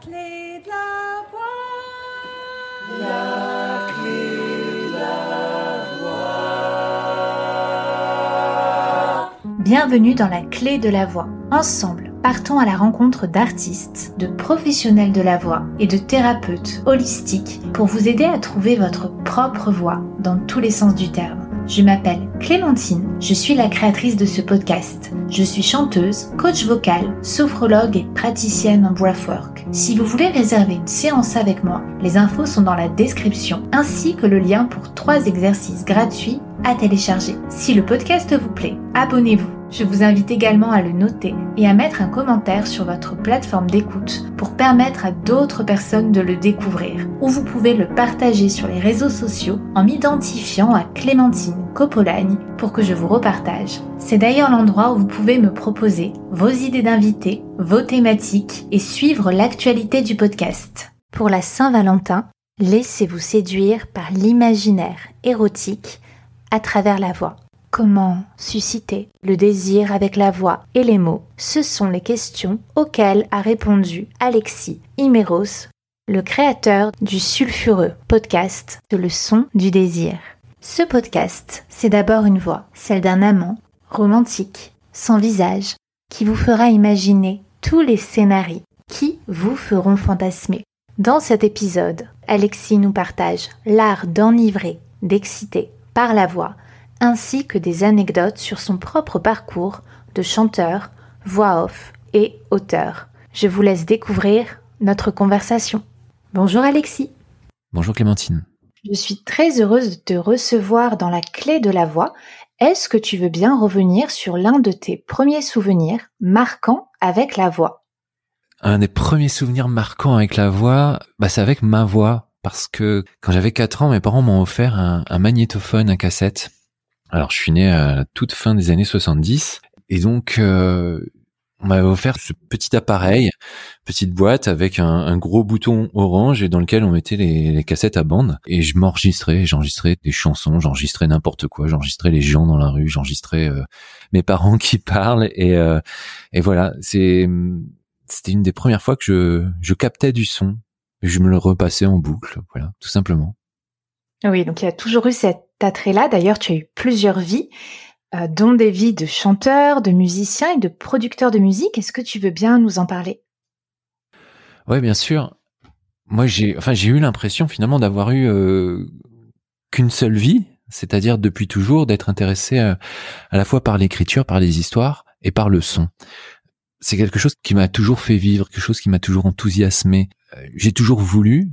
clé de la voix. La clé de la voix. Bienvenue dans la clé de la voix. Ensemble, partons à la rencontre d'artistes, de professionnels de la voix et de thérapeutes holistiques pour vous aider à trouver votre propre voix dans tous les sens du terme. Je m'appelle Clémentine, je suis la créatrice de ce podcast. Je suis chanteuse, coach vocal, sophrologue et praticienne en breathwork. Si vous voulez réserver une séance avec moi, les infos sont dans la description, ainsi que le lien pour trois exercices gratuits à télécharger. Si le podcast vous plaît, abonnez-vous. Je vous invite également à le noter et à mettre un commentaire sur votre plateforme d'écoute pour permettre à d'autres personnes de le découvrir. Ou vous pouvez le partager sur les réseaux sociaux en m'identifiant à Clémentine Copolagne pour que je vous repartage. C'est d'ailleurs l'endroit où vous pouvez me proposer vos idées d'invités, vos thématiques et suivre l'actualité du podcast. Pour la Saint-Valentin, laissez-vous séduire par l'imaginaire érotique à travers la voix. Comment susciter le désir avec la voix et les mots Ce sont les questions auxquelles a répondu Alexis Imeros, le créateur du sulfureux podcast de Le son du désir. Ce podcast, c'est d'abord une voix, celle d'un amant, romantique, sans visage, qui vous fera imaginer tous les scénarios qui vous feront fantasmer. Dans cet épisode, Alexis nous partage l'art d'enivrer, d'exciter par la voix, ainsi que des anecdotes sur son propre parcours de chanteur, voix off et auteur. Je vous laisse découvrir notre conversation. Bonjour Alexis. Bonjour Clémentine. Je suis très heureuse de te recevoir dans la clé de la voix. Est-ce que tu veux bien revenir sur l'un de tes premiers souvenirs marquants avec la voix? Un des premiers souvenirs marquants avec la voix, bah, c'est avec ma voix. Parce que quand j'avais 4 ans, mes parents m'ont offert un, un magnétophone, un cassette. Alors, je suis né à la toute fin des années 70. Et donc, euh, on m'avait offert ce petit appareil, petite boîte avec un, gros bouton orange et dans lequel on mettait les, cassettes à bande. Et je m'enregistrais, j'enregistrais des chansons, j'enregistrais n'importe quoi, j'enregistrais les gens dans la rue, j'enregistrais euh, mes parents qui parlent. Et, euh, et voilà, c'est c'était une des premières fois que je, je captais du son. Et je me le repassais en boucle, voilà, tout simplement. Oui, donc il y a toujours eu D'ailleurs, tu as eu plusieurs vies, euh, dont des vies de chanteurs, de musiciens et de producteurs de musique. Est-ce que tu veux bien nous en parler? Oui, bien sûr. Moi, j'ai, enfin, j'ai eu l'impression finalement d'avoir eu euh, qu'une seule vie, c'est-à-dire depuis toujours d'être intéressé à, à la fois par l'écriture, par les histoires et par le son. C'est quelque chose qui m'a toujours fait vivre, quelque chose qui m'a toujours enthousiasmé. Euh, j'ai toujours voulu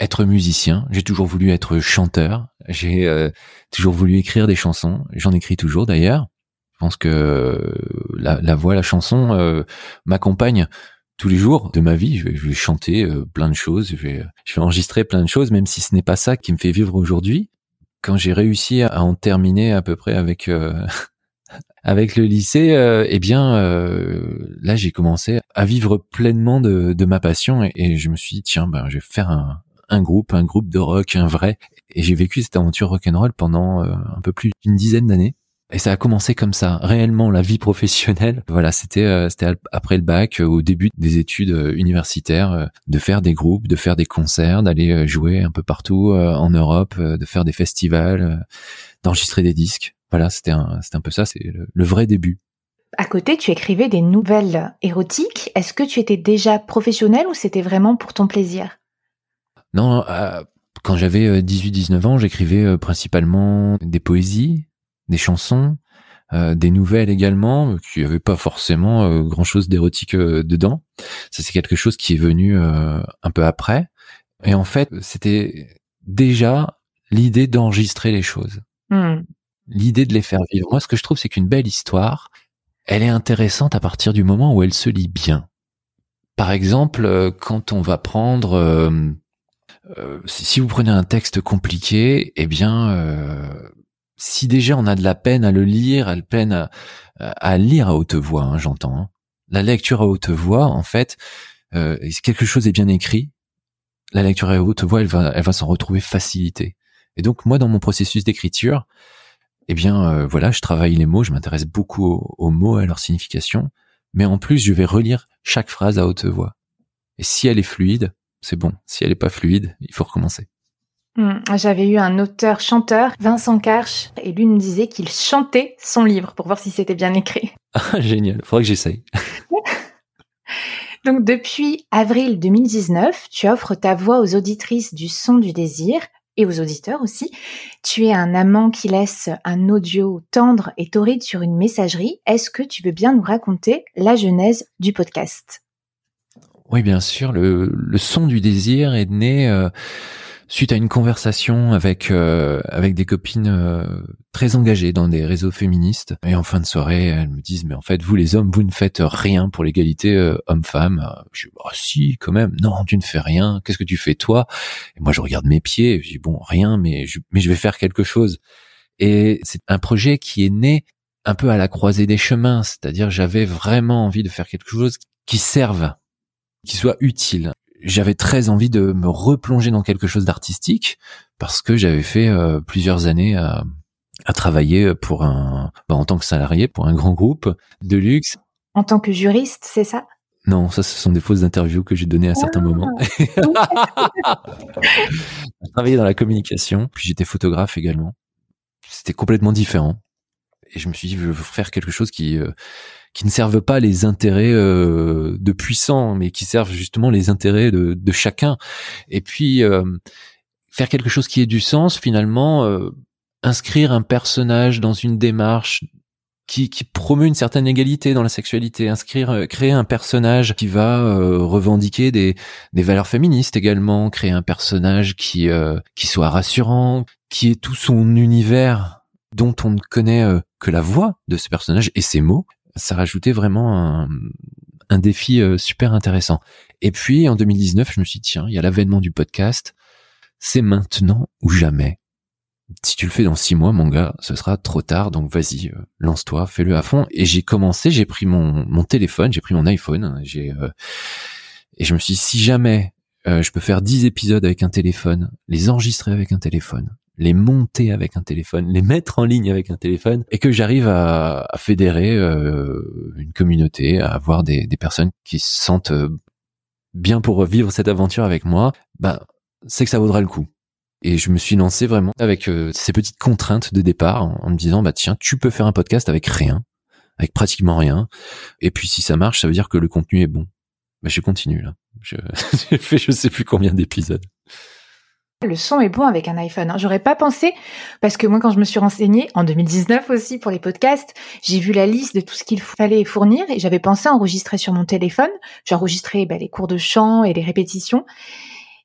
être musicien, j'ai toujours voulu être chanteur, j'ai euh, toujours voulu écrire des chansons, j'en écris toujours d'ailleurs. Je pense que la, la voix, la chanson euh, m'accompagne tous les jours de ma vie. Je vais, je vais chanter euh, plein de choses, je vais, je vais enregistrer plein de choses, même si ce n'est pas ça qui me fait vivre aujourd'hui. Quand j'ai réussi à en terminer à peu près avec avec le lycée, euh, eh bien, euh, là, j'ai commencé à vivre pleinement de, de ma passion et, et, je me suis dit, tiens, ben, je vais faire un, un groupe, un groupe de rock, un vrai. Et j'ai vécu cette aventure rock'n'roll pendant euh, un peu plus d'une dizaine d'années. Et ça a commencé comme ça, réellement la vie professionnelle. Voilà, c'était euh, c'était après le bac, euh, au début des études universitaires, de faire des groupes, de faire des concerts, d'aller jouer un peu partout en Europe, de faire des festivals, d'enregistrer des disques. Voilà, c'était un c'était un peu ça, c'est le, le vrai début. À côté, tu écrivais des nouvelles érotiques. Est-ce que tu étais déjà professionnel ou c'était vraiment pour ton plaisir? Non, euh, quand j'avais 18-19 ans, j'écrivais principalement des poésies, des chansons, euh, des nouvelles également, qui n'avaient pas forcément euh, grand-chose d'érotique euh, dedans. Ça, c'est quelque chose qui est venu un peu après. Et en fait, c'était déjà l'idée d'enregistrer les choses. Mmh. L'idée de les faire vivre. Moi, ce que je trouve, c'est qu'une belle histoire, elle est intéressante à partir du moment où elle se lit bien. Par exemple, quand on va prendre euh, si vous prenez un texte compliqué, eh bien, euh, si déjà on a de la peine à le lire, à, peine à, lire à haute voix, hein, j'entends. Hein. La lecture à haute voix, en fait, euh, si quelque chose est bien écrit, la lecture à haute voix, elle va, elle va s'en retrouver facilité. Et donc moi, dans mon processus d'écriture, eh bien, voilà, je travaille les mots, je m'intéresse beaucoup aux, aux mots, à leur signification, mais en plus, je vais relire chaque phrase à haute voix. Et si elle est fluide, c'est bon. Si elle n'est pas fluide, il faut recommencer. Hmm, j'avais eu un auteur chanteur, Vincent Karch, et lui me disait qu'il chantait son livre pour voir si c'était bien écrit. Ah, génial. Faudrait que j'essaye. Donc depuis avril 2019, tu offres ta voix aux auditrices du son du désir et aux auditeurs aussi. Tu es un amant qui laisse un audio tendre et torride sur une messagerie. Est-ce que tu veux bien nous raconter la genèse du podcast? Oui, bien sûr. Le, son du désir est né euh, suite à une conversation avec euh, avec des copines euh, très engagées dans des réseaux féministes. Et en fin de soirée elles me disent mais en fait vous les hommes vous ne faites rien pour l'égalité homme-femme. Je dis bah si quand même. Non tu ne fais rien. Qu'est-ce que tu fais toi? Et moi je regarde mes pieds. Je dis bon rien mais je mais je vais faire quelque chose. Et c'est un projet qui est né un peu à la croisée des chemins. C'est-à-dire j'avais vraiment envie de faire quelque chose qui serve qui soit utile j'avais très envie de me replonger dans quelque chose d'artistique parce que j'avais fait euh, plusieurs années à, à, travailler pour un, bah, en tant que salarié pour un grand groupe de luxe. En tant que juriste, c'est ça? Non, ça, ce sont des fausses interviews que j'ai données à certains moments. Ah. j'ai travaillé dans la communication, puis j'étais photographe également. C'était complètement différent. Et je me suis dit, je veux faire quelque chose qui euh, qui ne servent pas les intérêts euh, de puissants, mais qui servent justement les intérêts de, de chacun. Et puis euh, faire quelque chose qui ait du sens, finalement, euh, inscrire un personnage dans une démarche qui, qui, promeut une certaine égalité dans la sexualité, inscrire, créer un personnage qui va revendiquer des, des valeurs féministes également, créer un personnage qui, qui soit rassurant, qui ait tout son univers dont on ne connaît que la voix de ce personnage et ses mots, ça rajoutait vraiment un, un défi euh, super intéressant. Et puis en 2019, je me suis dit tiens, il y a l'avènement du podcast, c'est maintenant ou jamais. Si tu le fais dans six mois, mon gars, ce sera trop tard. Donc vas-y, euh, lance-toi, fais-le à fond. Et j'ai commencé, j'ai pris mon, téléphone, j'ai pris mon iPhone, j'ai euh, et je me suis dit, si jamais je peux faire dix épisodes avec un téléphone, les enregistrer avec un téléphone, les monter avec un téléphone, les mettre en ligne avec un téléphone, et que j'arrive à, fédérer euh, une communauté, à avoir des, personnes qui se sentent euh, bien pour vivre cette aventure avec moi, bah c'est que ça vaudra le coup. Et je me suis lancé vraiment avec euh, ces petites contraintes de départ en, me disant bah tiens tu peux faire un podcast avec rien, avec pratiquement rien, et puis si ça marche ça veut dire que le contenu est bon. Bah je continue là. J'ai fait je sais plus combien d'épisodes. Le son est bon avec un iPhone. Hein. J'aurais pas pensé parce que moi, quand je me suis renseignée en 2019 aussi pour les podcasts, j'ai vu la liste de tout ce qu'il fallait fournir et j'avais pensé enregistrer sur mon téléphone. J'ai enregistré bah, les cours de chant et les répétitions.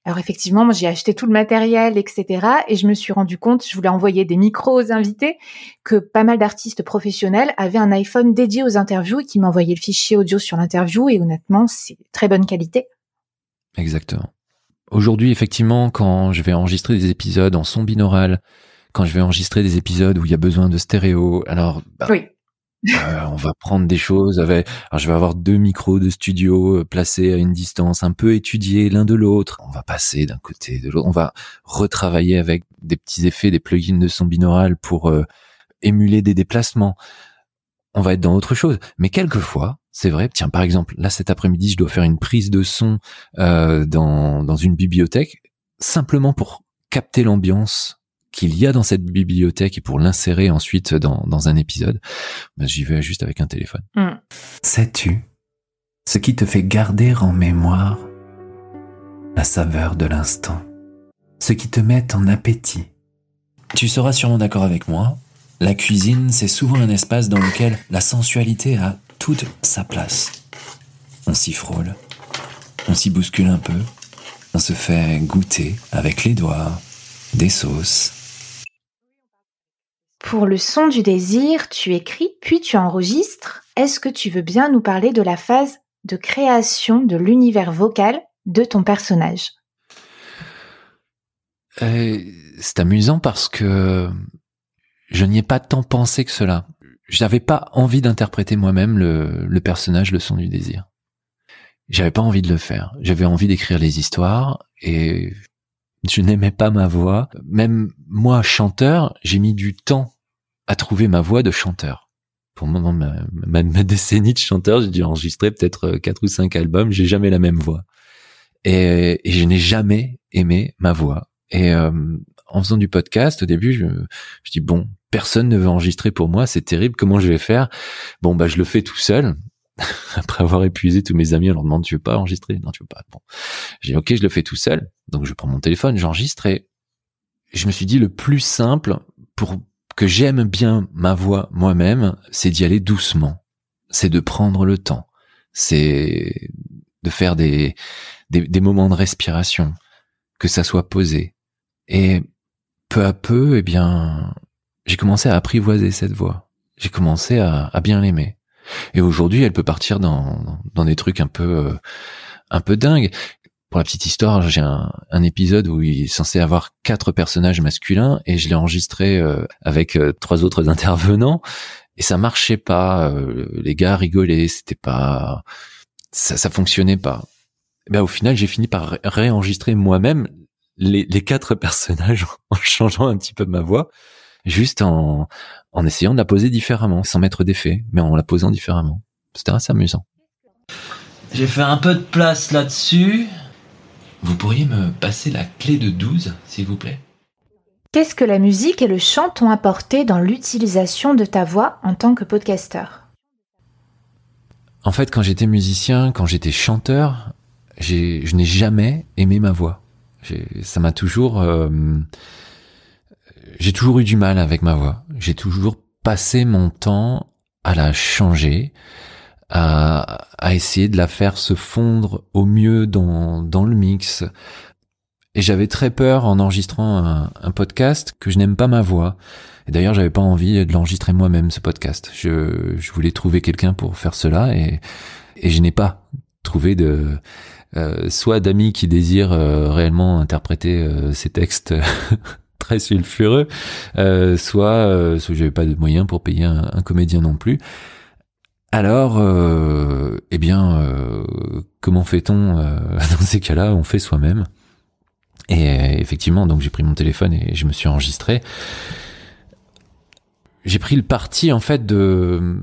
Alors effectivement, moi j'ai acheté tout le matériel, etc. Et je me suis rendu compte, je voulais envoyer des micros aux invités, que pas mal d'artistes professionnels avaient un iPhone dédié aux interviews et qui m'envoyaient le fichier audio sur l'interview. Et honnêtement, c'est très bonne qualité. Exactement. Aujourd'hui, effectivement, quand je vais enregistrer des épisodes en son binaural, quand je vais enregistrer des épisodes où il y a besoin de stéréo, alors bah, oui. euh, on va prendre des choses. Avec, alors je vais avoir deux micros de studio euh, placés à une distance, un peu étudiés l'un de l'autre. On va passer d'un côté de l'autre. On va retravailler avec des petits effets, des plugins de son binaural pour euh, émuler des déplacements. On va être dans autre chose. Mais quelquefois, c'est vrai. Tiens, par exemple, là cet après-midi, je dois faire une prise de son euh, dans, dans une bibliothèque, simplement pour capter l'ambiance qu'il y a dans cette bibliothèque et pour l'insérer ensuite dans, dans un épisode. Ben, J'y vais juste avec un téléphone. Mm. Sais-tu ce qui te fait garder en mémoire la saveur de l'instant, ce qui te met en appétit? Tu seras sûrement d'accord avec moi, la cuisine, c'est souvent un espace dans lequel la sensualité a toute sa place. On s'y frôle, on s'y bouscule un peu, on se fait goûter avec les doigts des sauces. Pour le son du désir, tu écris puis tu enregistres. Est-ce que tu veux bien nous parler de la phase de création de l'univers vocal de ton personnage? Euh, C'est amusant parce que je n'y ai pas tant pensé que cela j'avais pas envie d'interpréter moi-même le, le, personnage, le son du désir. J'avais pas envie de le faire. J'avais envie d'écrire les histoires et je n'aimais pas ma voix. Même moi, chanteur, j'ai mis du temps à trouver ma voix de chanteur. Pendant ma, ma, ma décennie de chanteur, j'ai dû enregistrer peut-être quatre ou cinq albums. J'ai jamais la même voix. Et, je n'ai jamais aimé ma voix. Et euh, en faisant du podcast, au début, je, je dis bon, personne ne veut enregistrer pour moi, c'est terrible, comment je vais faire? Bon, bah je le fais tout seul. Après avoir épuisé tous mes amis, on leur demande tu veux pas enregistrer? Non, tu veux pas. Bon, j'ai ok, je le fais tout seul. Donc je prends mon téléphone, j'enregistre et je me suis dit le plus simple pour que j'aime bien ma voix moi-même, c'est d'y aller doucement. C'est de prendre le temps. C'est de faire des, des, des moments de respiration, que ça soit posé. Et peu à peu, eh bien, j'ai commencé à apprivoiser cette voix. J'ai commencé à, bien l'aimer. Et aujourd'hui, elle peut partir dans, dans des trucs un peu, euh, un peu dingues. Pour la petite histoire, j'ai un, un, épisode où il est censé avoir quatre personnages masculins et je l'ai enregistré euh, avec euh, trois autres intervenants et ça marchait pas. les gars rigolaient, c'était pas, ça, ça fonctionnait pas. Ben, au final, j'ai fini par réenregistrer moi-même les, les quatre personnages en changeant un petit peu ma voix juste en, en essayant de la poser différemment, sans mettre d'effet, mais en la posant différemment. C'était assez amusant. J'ai fait un peu de place là-dessus. Vous pourriez me passer la clé de 12, s'il vous plaît? Qu'est-ce que la musique et le chant t'ont apporté dans l'utilisation de ta voix en tant que podcasteur En fait, quand j'étais musicien, quand j'étais chanteur, je n'ai jamais aimé ma voix. Ça m'a toujours... Euh, j'ai toujours eu du mal avec ma voix. J'ai toujours passé mon temps à la changer, à, à, essayer de la faire se fondre au mieux dans, dans le mix. Et j'avais très peur en enregistrant un, un podcast que je n'aime pas ma voix. Et d'ailleurs, j'avais pas envie de l'enregistrer moi-même, ce podcast. Je, je voulais trouver quelqu'un pour faire cela et, et je n'ai pas trouvé de, soit d'amis qui désirent euh, réellement interpréter euh, ces textes très sulfureux, euh, soit, euh, soit j'avais pas de moyens pour payer un, comédien non plus. Alors, euh, eh bien, euh, comment fait-on euh, dans ces cas-là? On fait soi-même. Et effectivement, donc j'ai pris mon téléphone et je me suis enregistré. J'ai pris le parti en fait de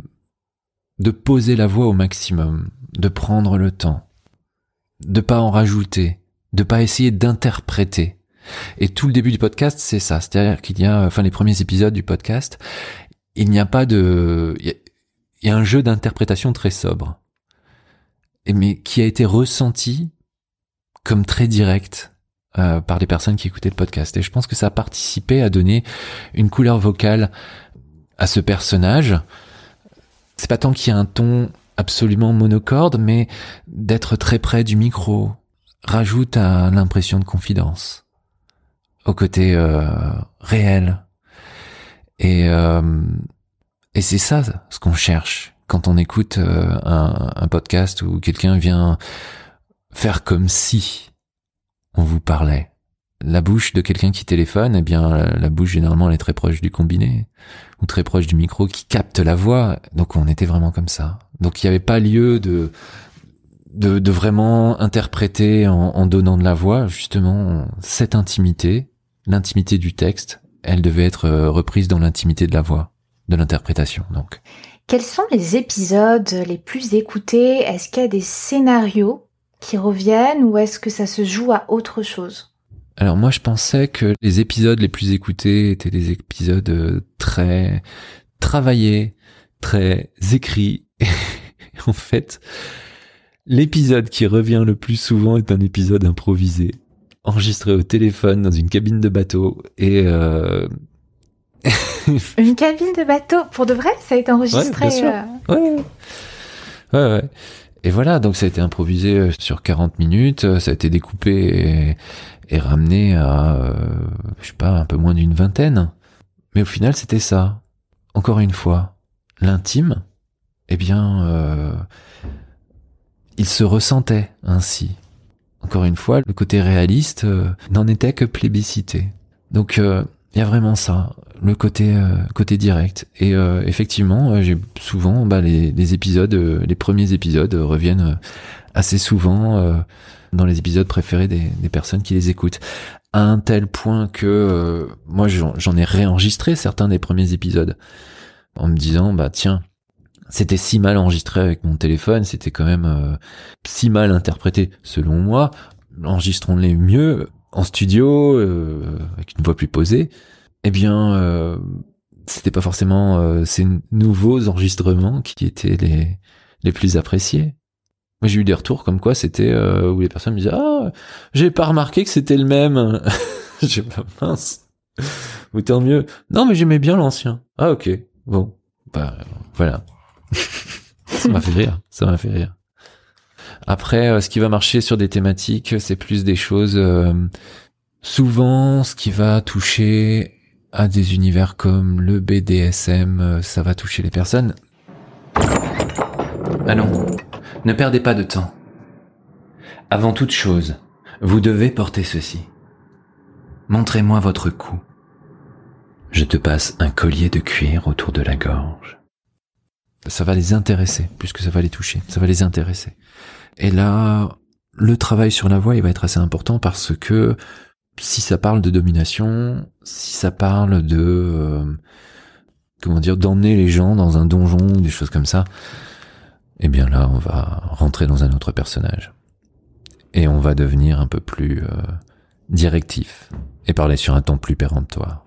de poser la voix au maximum, de prendre le temps, de pas en rajouter, de pas essayer d'interpréter. Et tout le début du podcast, c'est ça. C'est-à-dire qu'il y a, enfin, les premiers épisodes du podcast, il n'y a pas de, il y a, un jeu d'interprétation très sobre, mais qui a été ressenti comme très direct euh, par les personnes qui écoutaient le podcast. Et je pense que ça a participé à donner une couleur vocale à ce personnage. C'est pas tant qu'il y a un ton absolument monocorde, mais d'être très près du micro rajoute à l'impression de confidence au côté euh, réel. Et, euh, et c'est ça ce qu'on cherche quand on écoute euh, un, un, podcast où quelqu'un vient faire comme si on vous parlait. La bouche de quelqu'un qui téléphone, eh bien la bouche généralement elle est très proche du combiné ou très proche du micro qui capte la voix. Donc on était vraiment comme ça. Donc il n'y avait pas lieu de de, de vraiment interpréter en, en, donnant de la voix justement cette intimité l'intimité du texte, elle devait être euh, reprise dans l'intimité de la voix, de l'interprétation donc. Quels sont les épisodes les plus écoutés? Est-ce qu'il y a des scénarios qui reviennent ou est-ce que ça se joue à autre chose? Alors moi je pensais que les épisodes les plus écoutés étaient des épisodes euh, très travaillés, très écrits. en fait, l'épisode qui revient le plus souvent est un épisode improvisé enregistré au téléphone dans une cabine de bateau et euh... une cabine de bateau pour de vrai ça a été enregistré ouais. Euh... Ouais. ouais ouais et voilà donc ça a été improvisé euh, sur 40 minutes ça a été découpé et, et ramené à euh, je sais pas un peu moins d'une vingtaine mais au final c'était ça encore une fois l'intime eh bien euh, il se ressentait ainsi encore une fois, le côté réaliste euh, n'en était que plébiscité. Donc euh, il y a vraiment ça, le côté direct. Et effectivement, j'ai souvent bah, les, les, épisodes, les premiers épisodes reviennent assez souvent dans les épisodes préférés des, des, personnes qui les écoutent. À un tel point que moi j'en ai réenregistré certains des premiers épisodes en me disant bah tiens c'était si mal enregistré avec mon téléphone, c'était quand même euh, si mal interprété selon moi. enregistrons-les mieux en studio, euh, avec une voix plus posée. Eh bien, euh, c'était pas forcément euh, ces nouveaux enregistrements qui étaient les, les plus appréciés. Moi, j'ai eu des retours comme quoi c'était euh, où les personnes me disaient ah j'ai pas remarqué que c'était le même. j'ai pas mince. Ou tant mieux. Non, mais j'aimais bien l'ancien. Ah ok. Bon, bah voilà. Ça m'a fait rire. Ça m'a fait rire. Après, euh, ce qui va marcher sur des thématiques, c'est plus des choses. euh, souvent, ce qui va toucher à des univers comme le BDSM, euh, ça va toucher les personnes. Allons, ne perdez pas de temps. Avant toute chose, vous devez porter ceci. Montrez-moi votre cou. Je te passe un collier de cuir autour de la gorge. Ça va les intéresser, plus que ça va les toucher. Ça va les intéresser. Et là, le travail sur la voix, il va être assez important parce que si ça parle de domination, si ça parle de euh, comment dire d'emmener les gens dans un donjon des choses comme ça, eh bien là, on va rentrer dans un autre personnage et on va devenir un peu plus euh, directif et parler sur un ton plus péremptoire.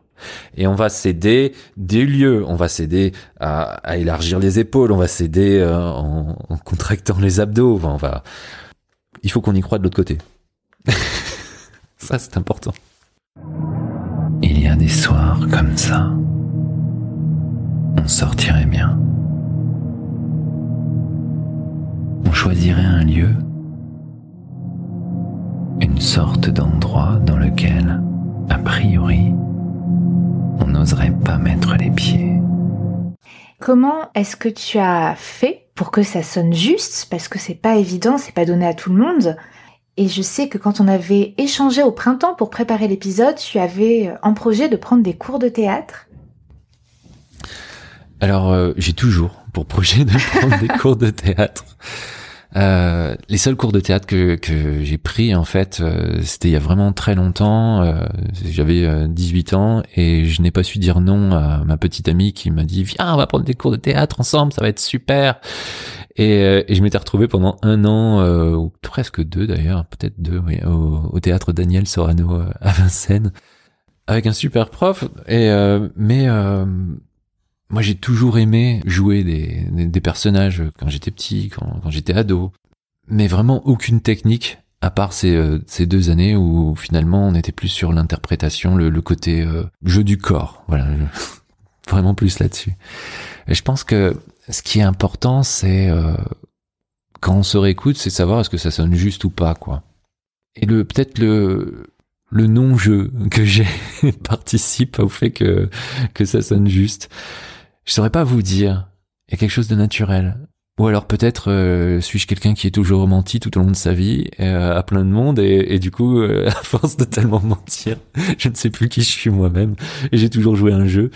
Et on va céder des lieux, on va céder à, élargir les épaules, on va céder euh, en, contractant les abdos, on va. Il faut qu'on y croit de l'autre côté. Ça, c'est important. Il y a des soirs comme ça. On sortirait bien. On choisirait un lieu, une sorte d'endroit dans lequel, a priori, on n'oserait pas mettre les pieds. Comment est-ce que tu as fait pour que ça sonne juste? Parce que c'est pas évident, c'est pas donné à tout le monde. Et je sais que quand on avait échangé au printemps pour préparer l'épisode, tu avais en projet de prendre des cours de théâtre. Alors, euh, j'ai toujours pour projet de prendre des cours de théâtre. Euh, les seuls cours de théâtre que, que j'ai pris, en fait, euh, c'était il y a vraiment très longtemps. Euh, J'avais euh, 18 ans et je n'ai pas su dire non à ma petite amie qui m'a dit Viens, on va prendre des cours de théâtre ensemble, ça va être super. Et, euh, et je m'étais retrouvé pendant un an, euh, ou presque deux d'ailleurs, peut-être deux, oui, au, au théâtre Daniel Sorano euh, à Vincennes, avec un super prof. Et euh, mais euh, moi, j'ai toujours aimé jouer des, des, des personnages quand j'étais petit, quand, quand j'étais ado. Mais vraiment aucune technique, à part ces, euh, ces deux années où finalement on était plus sur l'interprétation, le, le côté euh, jeu du corps. Voilà, vraiment plus là-dessus. Et je pense que ce qui est important, c'est euh, quand on se réécoute, c'est savoir est-ce que ça sonne juste ou pas, quoi. Et le peut-être le le non-jeu que j'ai participe au fait que que ça sonne juste. Je saurais pas vous dire. Il y a quelque chose de naturel. Ou alors peut-être euh, suis-je quelqu'un qui est toujours menti tout au long de sa vie euh, à plein de monde et, et du coup euh, à force de tellement mentir, je ne sais plus qui je suis moi-même et j'ai toujours joué un jeu.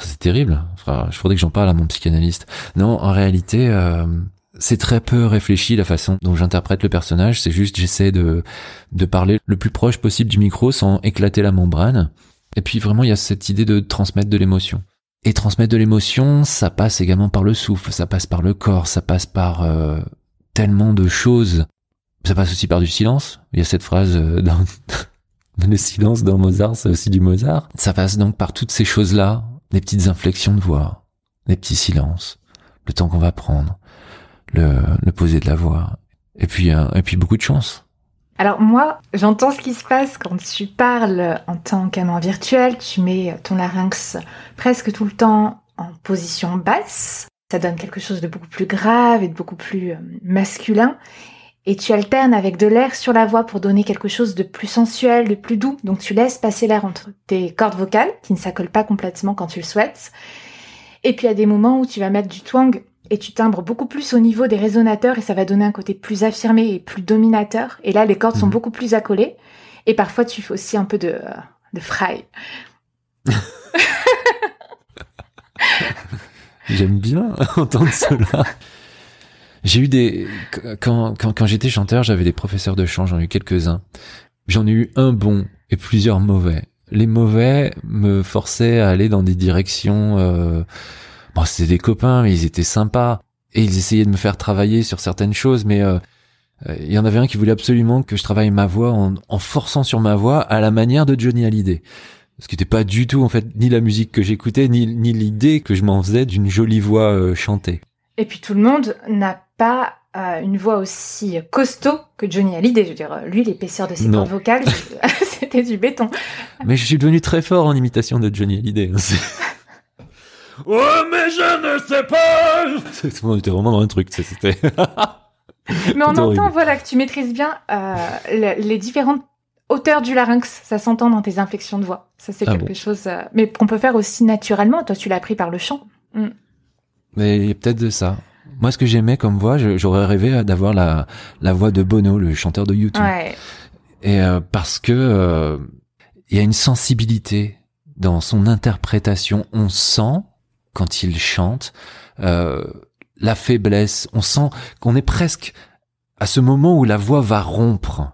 C'est terrible. Je faudrait que j'en parle à mon psychanalyste. Non, en réalité, euh, c'est très peu réfléchi la façon dont j'interprète le personnage. C'est juste j'essaie de de parler le plus proche possible du micro sans éclater la membrane. Et puis vraiment, il y a cette idée de transmettre de l'émotion. Et transmettre de l'émotion, ça passe également par le souffle, ça passe par le corps, ça passe par euh, tellement de choses. Ça passe aussi par du silence. Il y a cette phrase euh, dans le silence dans Mozart, c'est aussi du Mozart. Ça passe donc par toutes ces choses-là, les petites inflexions de voix, les petits silences, le temps qu'on va prendre, le, le poser de la voix, et puis euh, et puis beaucoup de chance. Alors moi, j'entends ce qui se passe quand tu parles en tant qu'amant virtuel. Tu mets ton larynx presque tout le temps en position basse. Ça donne quelque chose de beaucoup plus grave et de beaucoup plus euh, masculin. Et tu alternes avec de l'air sur la voix pour donner quelque chose de plus sensuel, de plus doux. Donc tu laisses passer l'air entre tes cordes vocales, qui ne s'accolent pas complètement quand tu le souhaites. Et puis à des moments où tu vas mettre du twang et tu timbres beaucoup plus au niveau des résonateurs et ça va donner un côté plus affirmé et plus dominateur. Et là, les cordes sont Mhm. beaucoup plus accolées. Et parfois, tu fais aussi un peu de, euh, de fry. J'aime bien entendre cela. J'ai eu des quand quand quand j'étais chanteur, j'avais des professeurs de chant, j'en ai eu quelques-uns. J'en ai eu un bon et plusieurs mauvais. Les mauvais me forçaient à aller dans des directions euh, bon, c'était des copains, mais ils étaient sympas et ils essayaient de me faire travailler sur certaines choses mais euh, Euh, Il y en avait un qui voulait absolument que je travaille ma voix en, en forçant sur ma voix à la manière de Johnny Hallyday. Ce qui n'était pas du tout en fait ni la musique que j'écoutais ni, ni l'idée que je m'en faisais d'une jolie voix euh, chantée. Et puis tout le monde n'a pas euh, une voix aussi costaud que Johnny Hallyday. Je veux dire, lui, l'épaisseur de ses cordes vocales, c'était du béton. Mais je suis devenu très fort en imitation de Johnny Hallyday. Oh mais je ne sais pas. Était vraiment dans un truc. C'était. Mais on entend, horrible. voilà, que tu maîtrises bien euh, le- les différentes hauteurs du larynx. Ça s'entend dans tes inflexions de voix. Ça, c'est Ah quelque bon. chose, euh, mais qu'on peut faire aussi naturellement. Toi, tu l'as appris par le chant. Mais il y a peut-être de ça. Moi, ce que j'aimais comme voix, j'aurais rêvé d'avoir la, la voix de Bono, le chanteur de YouTube. Ouais. Et euh, parce que euh, il y a une sensibilité dans son interprétation. On sent quand il chante euh, la faiblesse. On sent qu'on est presque à ce moment où la voix va rompre.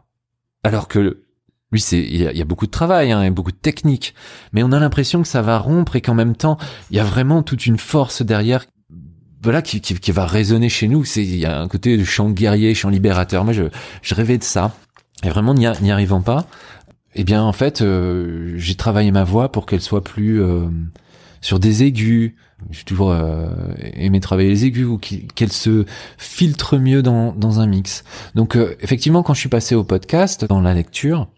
Alors que lui, c'est il y, a, beaucoup de travail hein, beaucoup de technique, mais on a l'impression que ça va rompre et qu'en même temps, il y a vraiment toute une force derrière. Voilà, qui, qui, qui va résonner chez nous. C'est il y a un côté de chant guerrier, chant libérateur. Moi, je, je rêvais de ça. Et vraiment, n'y arrivant pas, eh bien, en fait, euh, j'ai travaillé ma voix pour qu'elle soit plus euh, sur des aigus. J'ai toujours euh, aimé travailler les aigus ou qu'il- qu'elle se filtre mieux dans, dans un mix. Donc, euh, effectivement, quand je suis passé au podcast, dans la lecture,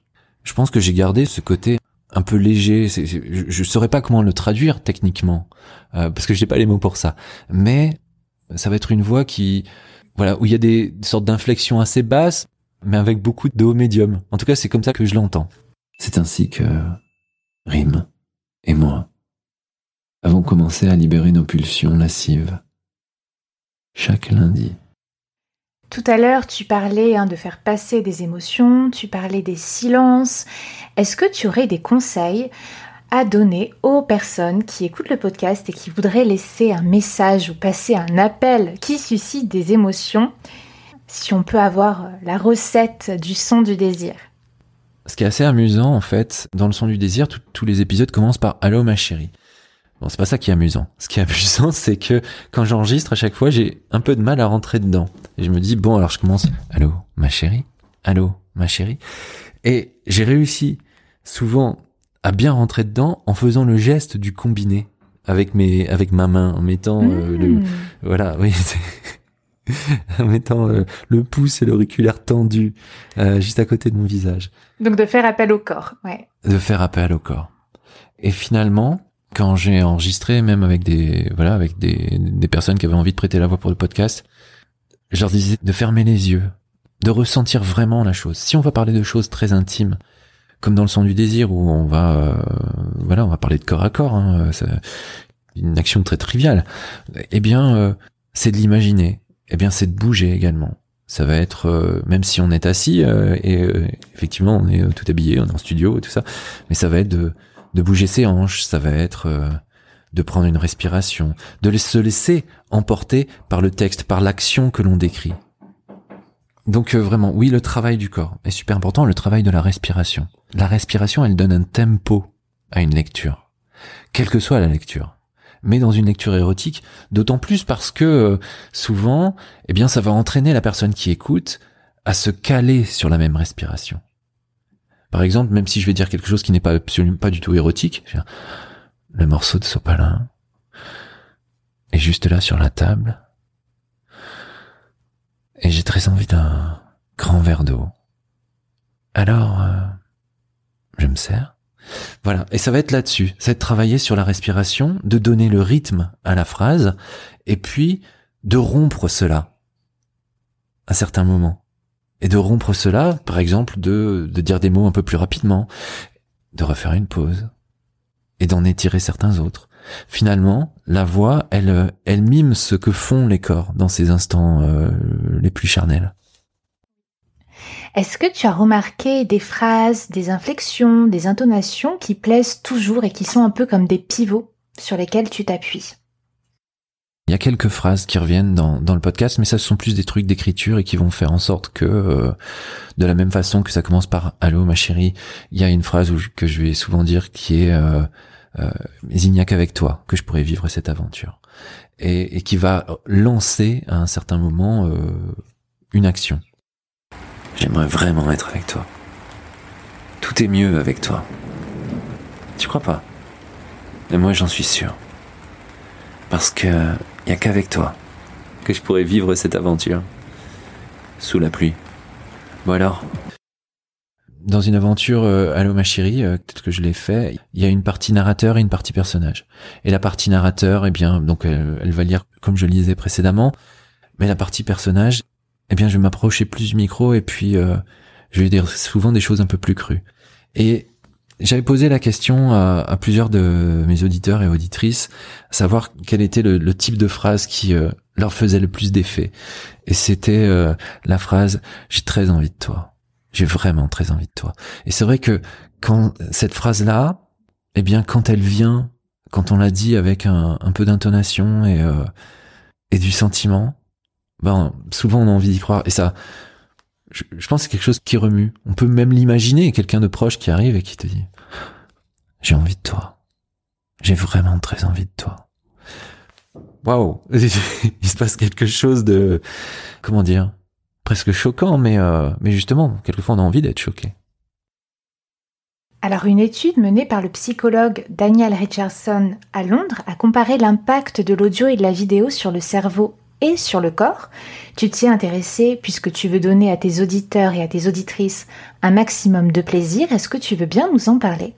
je pense que j'ai gardé ce côté un peu léger. Je, je saurais pas comment le traduire techniquement euh, parce que j'ai pas les mots pour ça. Mais ça va être une voix qui, voilà, où il y a des, des sortes d'inflexions assez basses, mais avec beaucoup de haut médium. En tout cas, c'est comme ça que je l'entends. C'est ainsi que Rime et moi avons commencé à libérer nos pulsions lascives. Chaque lundi. Tout à l'heure, tu parlais hein, de faire passer des émotions, tu parlais des silences. Est-ce que tu aurais des conseils à donner aux personnes qui écoutent le podcast et qui voudraient laisser un message ou passer un appel qui suscite des émotions Si on peut avoir la recette du son du désir? Ce qui est assez amusant, en fait, dans le son du désir, tout- tous les épisodes commencent par Allô ma chérie. Bon, c'est pas ça qui est amusant. Ce qui est amusant, c'est que quand j'enregistre, à chaque fois, j'ai un peu de mal à rentrer dedans. Et je me dis, bon, alors je commence Allô ma chérie? Allô ma chérie? Et j'ai réussi souvent à bien rentrer dedans en faisant le geste du combiné avec mes avec ma main en mettant euh, le Mmh. voilà oui en mettant euh, le pouce et l'auriculaire tendu euh, juste à côté de mon visage Donc de faire appel au corps. Ouais. de faire appel au corps. Et finalement, quand j'ai enregistré, même avec des voilà, avec des, des personnes qui avaient envie de prêter la voix pour le podcast, je leur disais de fermer les yeux, de ressentir vraiment la chose. Si on va parler de choses très intimes, comme dans le son du désir où on va euh, voilà, on va parler de corps à corps, hein, c'est une action très triviale. Eh bien, euh, c'est de l'imaginer. Eh bien, c'est de bouger également. Ça va être, euh, même si on est assis euh, et euh, effectivement on est euh, tout habillé, on est en studio et tout ça, mais ça va être de, de bouger ses hanches, ça va être euh, de prendre une respiration, de se laisser emporter par le texte, par l'action que l'on décrit. Donc euh, vraiment, oui, le travail du corps est super important, le travail de la respiration. La respiration, elle donne un tempo à une lecture, quelle que soit la lecture. Mais dans une lecture érotique, d'autant plus parce que euh, souvent, eh bien, ça va entraîner la personne qui écoute à se caler sur la même respiration. Par exemple, même si je vais dire quelque chose qui n'est pas absolument pas du tout érotique, le morceau de sopalin est juste là sur la table, et j'ai très envie d'un grand verre d'eau. Alors, euh, je me sers. Voilà, et ça va être là-dessus, ça va être travailler sur la respiration, de donner le rythme à la phrase, et puis de rompre cela à certains moments. Et de rompre cela, par exemple, de, de dire des mots un peu plus rapidement, de refaire une pause, et d'en étirer certains autres. Finalement, la voix, elle, elle mime ce que font les corps dans ces instants euh, les plus charnels. Est-ce que tu as remarqué des phrases, des inflexions, des intonations qui plaisent toujours et qui sont un peu comme des pivots sur lesquels tu t'appuies? Il y a quelques phrases qui reviennent dans, dans le podcast, mais ça ce sont plus des trucs d'écriture et qui vont faire en sorte que, euh, de la même façon que ça commence par Allô ma chérie, il y a une phrase que je vais souvent dire qui est euh, euh, Mais il n'y a qu'avec toi que je pourrais vivre cette aventure. Et, et qui va lancer à un certain moment euh, une action. J'aimerais vraiment être avec toi. Tout est mieux avec toi. Tu crois pas? Mais moi j'en suis sûr. Parce que y a qu'avec toi que je pourrais vivre cette aventure. Sous la pluie. Bon alors Dans une aventure euh, Allo ma chérie, euh, peut-être que je l'ai fait, il y a une partie narrateur et une partie personnage. Et la partie narrateur, eh bien, donc elle, elle va lire comme je lisais précédemment, mais la partie personnage, eh bien, je vais m'approcher plus du micro et puis euh, je vais dire souvent des choses un peu plus crues. Et j'avais posé la question à, plusieurs de mes auditeurs et auditrices, savoir quel était le, type de phrase qui euh, leur faisait le plus d'effet. Et c'était euh, la phrase « j'ai très envie de toi ». J'ai vraiment très envie de toi. Et c'est vrai que quand cette phrase-là, eh bien, quand elle vient, quand on la dit avec un, un peu d'intonation et, euh, et du sentiment, ben, souvent on a envie d'y croire. Et ça, je, pense que c'est quelque chose qui remue. On peut même l'imaginer, quelqu'un de proche qui arrive et qui te dit J'ai envie de toi. J'ai vraiment très envie de toi. Waouh Il se passe quelque chose de, comment dire, presque choquant, mais, euh, mais justement, quelquefois on a envie d'être choqué. Alors une étude menée par le psychologue Daniel Richardson à Londres a comparé l'impact de l'audio et de la vidéo sur le cerveau sur le corps. Tu t'y es intéressé puisque tu veux donner à tes auditeurs et à tes auditrices un maximum de plaisir. Est-ce que tu veux bien nous en parler?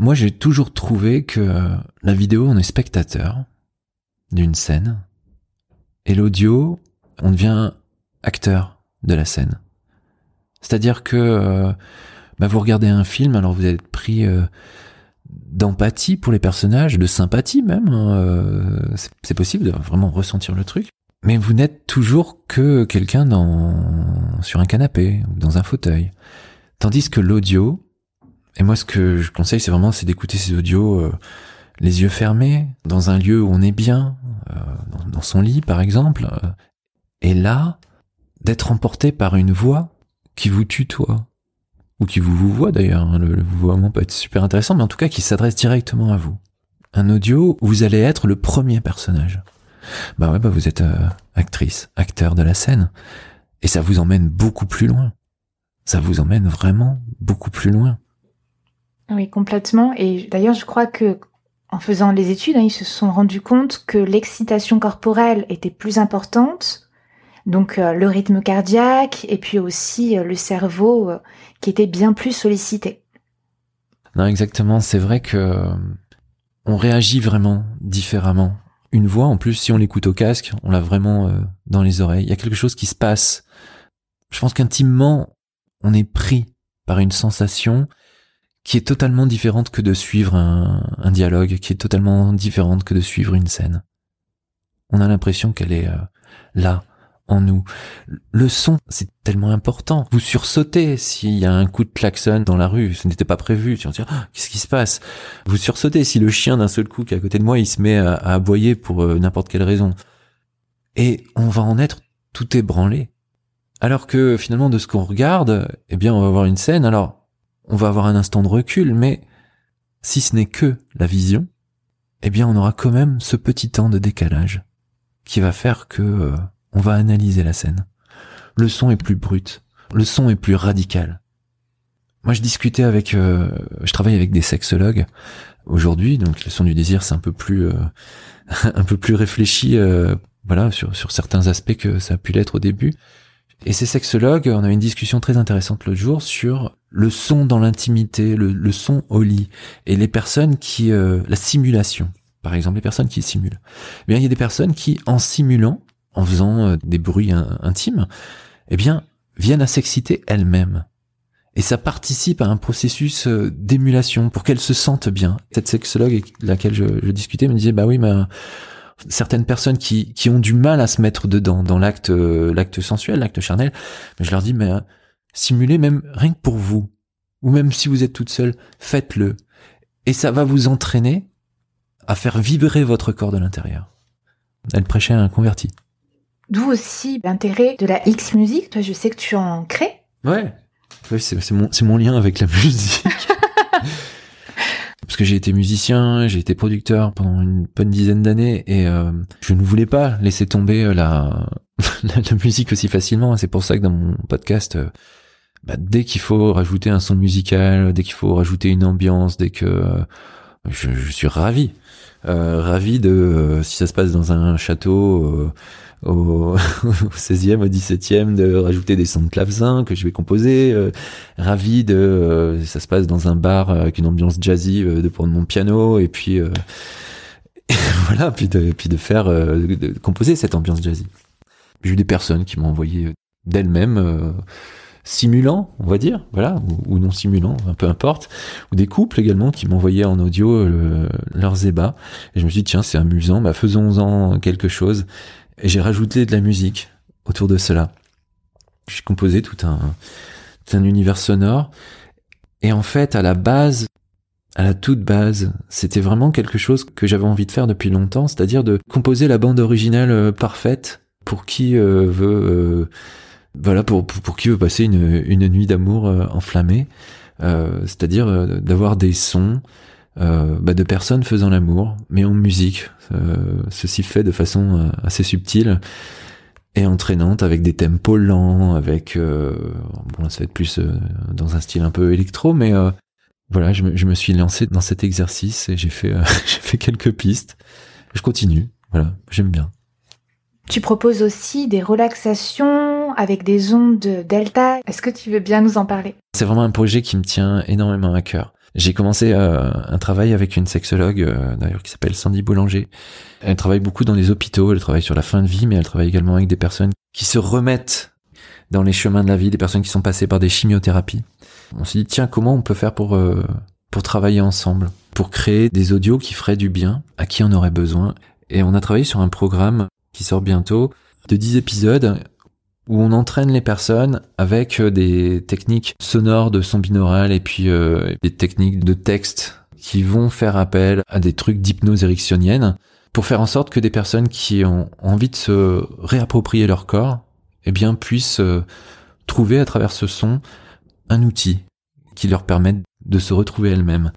Moi, j'ai toujours trouvé que la vidéo, on est spectateur d'une scène et l'audio, on devient acteur de la scène. C'est-à-dire que euh, bah, vous regardez un film, alors vous êtes pris euh, d'empathie pour les personnages, de sympathie même. hein, euh, c'est- possible de vraiment ressentir le truc. Mais vous n'êtes toujours que quelqu'un dans sur un canapé dans un fauteuil. Tandis que l'audio, et moi ce que je conseille, c'est vraiment c'est d'écouter ces audios euh, les yeux fermés, dans un lieu où on est bien, euh, dans, son lit par exemple, et là d'être emporté par une voix qui vous tutoie ou qui vous vous voit d'ailleurs. hein, Le, le vouvoiement peut être super intéressant, mais en tout cas qui s'adresse directement à vous. Un audio vous allez être le premier personnage. Bah ouais, bah vous êtes euh, actrice, acteur de la scène, et ça vous emmène beaucoup plus loin. Ça vous emmène vraiment beaucoup plus loin. Oui, complètement. Et d'ailleurs, je crois que en faisant les études, hein, ils se sont rendus compte que l'excitation corporelle était plus importante, donc euh, le rythme cardiaque et puis aussi euh, le cerveau euh, qui était bien plus sollicité. Non, exactement. C'est vrai que on réagit vraiment différemment. Une voix, en plus, si on l'écoute au casque, on l'a vraiment dans les oreilles. Il y a quelque chose qui se passe. Je pense qu'intimement, on est pris par une sensation qui est totalement différente que de suivre un, dialogue, qui est totalement différente que de suivre une scène. On a l'impression qu'elle est là, en nous. Le son, c'est tellement important. Vous sursautez s'il y a un coup de klaxon dans la rue, ce n'était pas prévu. Tu vas dire, qu'est-ce qui se passe? Vous sursautez si le chien d'un seul coup qui est à côté de moi, il se met à, aboyer pour euh, n'importe quelle raison. Et on va en être tout ébranlé. Alors que finalement, de ce qu'on regarde, eh bien, on va voir une scène. Alors, on va avoir un instant de recul, mais si ce n'est que la vision, eh bien, on aura quand même ce petit temps de décalage qui va faire que euh, on va analyser la scène. Le son est plus brut, le son est plus radical. Moi, je discutais avec, euh, je travaille avec des sexologues aujourd'hui, donc le son du désir, c'est un peu plus, euh, un peu plus réfléchi, euh, voilà, sur sur certains aspects que ça a pu l'être au début. Et ces sexologues, on a eu une discussion très intéressante l'autre jour sur le son dans l'intimité, le, le son au lit, et les personnes qui, euh, la simulation, par exemple, les personnes qui simulent. Eh bien, il y a des personnes qui, en simulant, en faisant euh, des bruits in- intimes, eh bien, viennent à s'exciter elles-mêmes. Et ça participe à un processus euh, d'émulation pour qu'elles se sentent bien. Cette sexologue avec laquelle je, je discutais me disait, bah oui, mais euh, certaines personnes qui, qui ont du mal à se mettre dedans, dans l'acte, euh, l'acte sensuel, l'acte charnel, mais je leur dis, mais euh, simulez même rien que pour vous, ou même si vous êtes toute seule, faites-le. Et ça va vous entraîner à faire vibrer votre corps de l'intérieur. Elle prêchait à un converti. D'où aussi l'intérêt de la X-Music. Toi, je sais que tu en crées. Ouais. Oui, c'est mon, lien avec la musique. parce que j'ai été musicien, j'ai été producteur pendant une bonne dizaine d'années et euh, je ne voulais pas laisser tomber euh, la, musique aussi facilement. C'est pour ça que dans mon podcast, euh, bah, dès qu'il faut rajouter un son musical, dès qu'il faut rajouter une ambiance, dès que je, suis ravi, ravi de si ça se passe dans un château au, 16e, au 17e, de rajouter des sons de clavecin que je vais composer. Euh, ravi de, euh, ça se passe dans un bar avec une ambiance jazzy, euh, de prendre mon piano et puis voilà, puis de, puis de faire, de, composer cette ambiance jazzy. J'ai eu des personnes qui m'ont envoyé d'elles-mêmes simulant, on va dire, voilà, ou, non simulant, peu importe, ou des couples également qui m'envoyaient en audio leurs ébats. Et je me suis dit, tiens, c'est amusant, bah, faisons-en quelque chose. Et j'ai rajouté de la musique autour de cela. J'ai composé tout un, univers sonore. Et en fait, à la base, à la toute base, c'était vraiment quelque chose que j'avais envie de faire depuis longtemps, c'est-à-dire de composer la bande originale euh, parfaite pour qui euh, veut, euh, voilà, pour, pour, qui veut passer une, une nuit d'amour enflammée, c'est-à-dire d'avoir des sons bah, de personnes faisant l'amour, mais en musique, euh, ceci fait de façon euh, assez subtile et entraînante avec des tempos lents, avec euh, bon ça va être plus dans un style un peu électro, mais voilà, je me, je me, suis lancé dans cet exercice et j'ai fait j'ai fait quelques pistes. Je continue, voilà, j'aime bien. Tu proposes aussi des relaxations avec des ondes delta. Est-ce que tu veux bien nous en parler? C'est vraiment un projet qui me tient énormément à cœur. J'ai commencé euh, un travail avec une sexologue euh, d'ailleurs qui s'appelle Sandy Boulanger. Elle travaille beaucoup dans les hôpitaux, elle travaille sur la fin de vie, mais elle travaille également avec des personnes qui se remettent dans les chemins de la vie, des personnes qui sont passées par des chimiothérapies. On s'est dit tiens comment on peut faire pour euh, pour travailler ensemble, pour créer des audios qui feraient du bien à qui on aurait besoin. Et on a travaillé sur un programme qui sort bientôt de 10 épisodes où on entraîne les personnes avec euh, des techniques sonores de son binaural et puis euh, des techniques de texte qui vont faire appel à des trucs d'hypnose érectionienne pour faire en sorte que des personnes qui ont envie de se réapproprier leur corps, eh bien, puissent euh, trouver à travers ce son un outil qui leur permette de se retrouver elles-mêmes.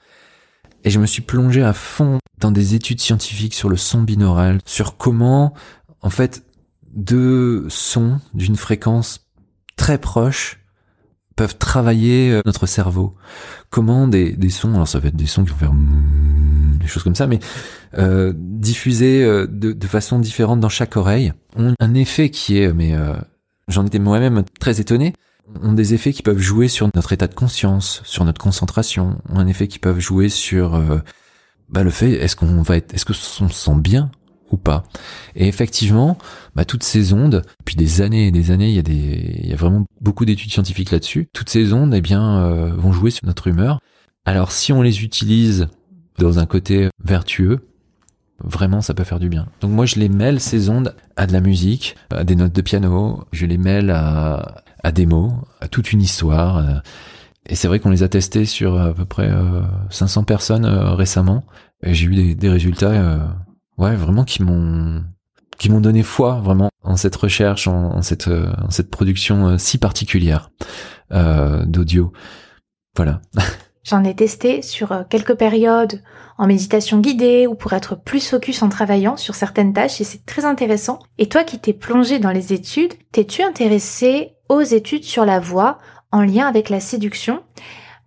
Et je me suis plongé à fond dans des études scientifiques sur le son binaural, sur comment, en fait, deux sons d'une fréquence très proche peuvent travailler euh, notre cerveau. Comment des, des sons, alors ça va être des sons qui vont faire des choses comme ça, mais euh, diffusés euh, de, de, façon différente dans chaque oreille, ont un effet qui est, mais euh, j'en étais moi-même très étonné, ont des effets qui peuvent jouer sur notre état de conscience, sur notre concentration, ont un effet qui peuvent jouer sur euh, bah, le fait est-ce qu'on va être, est-ce que on se sent bien ou pas. Et effectivement, bah, toutes ces ondes, depuis des années et des années, il y a des, il y a vraiment beaucoup d'études scientifiques là-dessus. Toutes ces ondes, eh bien, euh, vont jouer sur notre humeur. Alors, si on les utilise dans un côté vertueux, vraiment, ça peut faire du bien. Donc moi, je les mêle ces ondes à de la musique, à des notes de piano. Je les mêle à, à des mots, à toute une histoire. Euh. Et c'est vrai qu'on les a testés sur à peu près 500 euh, personnes récemment. Et j'ai eu des, des résultats ouais, vraiment qui m'ont qui m'ont donné foi vraiment en cette recherche, en, cette euh, cette production euh, si particulière euh, d'audio. Voilà. J'en ai testé sur quelques périodes en méditation guidée ou pour être plus focus en travaillant sur certaines tâches et c'est très intéressant. Et toi qui t'es plongé dans les études, t'es-tu intéressé aux études sur la voix en lien avec la séduction?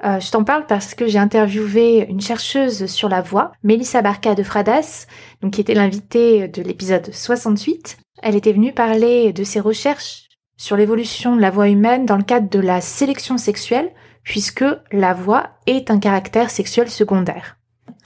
Euh, je t'en parle parce que j'ai interviewé une chercheuse sur la voix, Mélissa Barca de Fradas, donc qui était l'invitée de l'épisode 68. Elle était venue parler de ses recherches sur l'évolution de la voix humaine dans le cadre de la sélection sexuelle, puisque la voix est un caractère sexuel secondaire.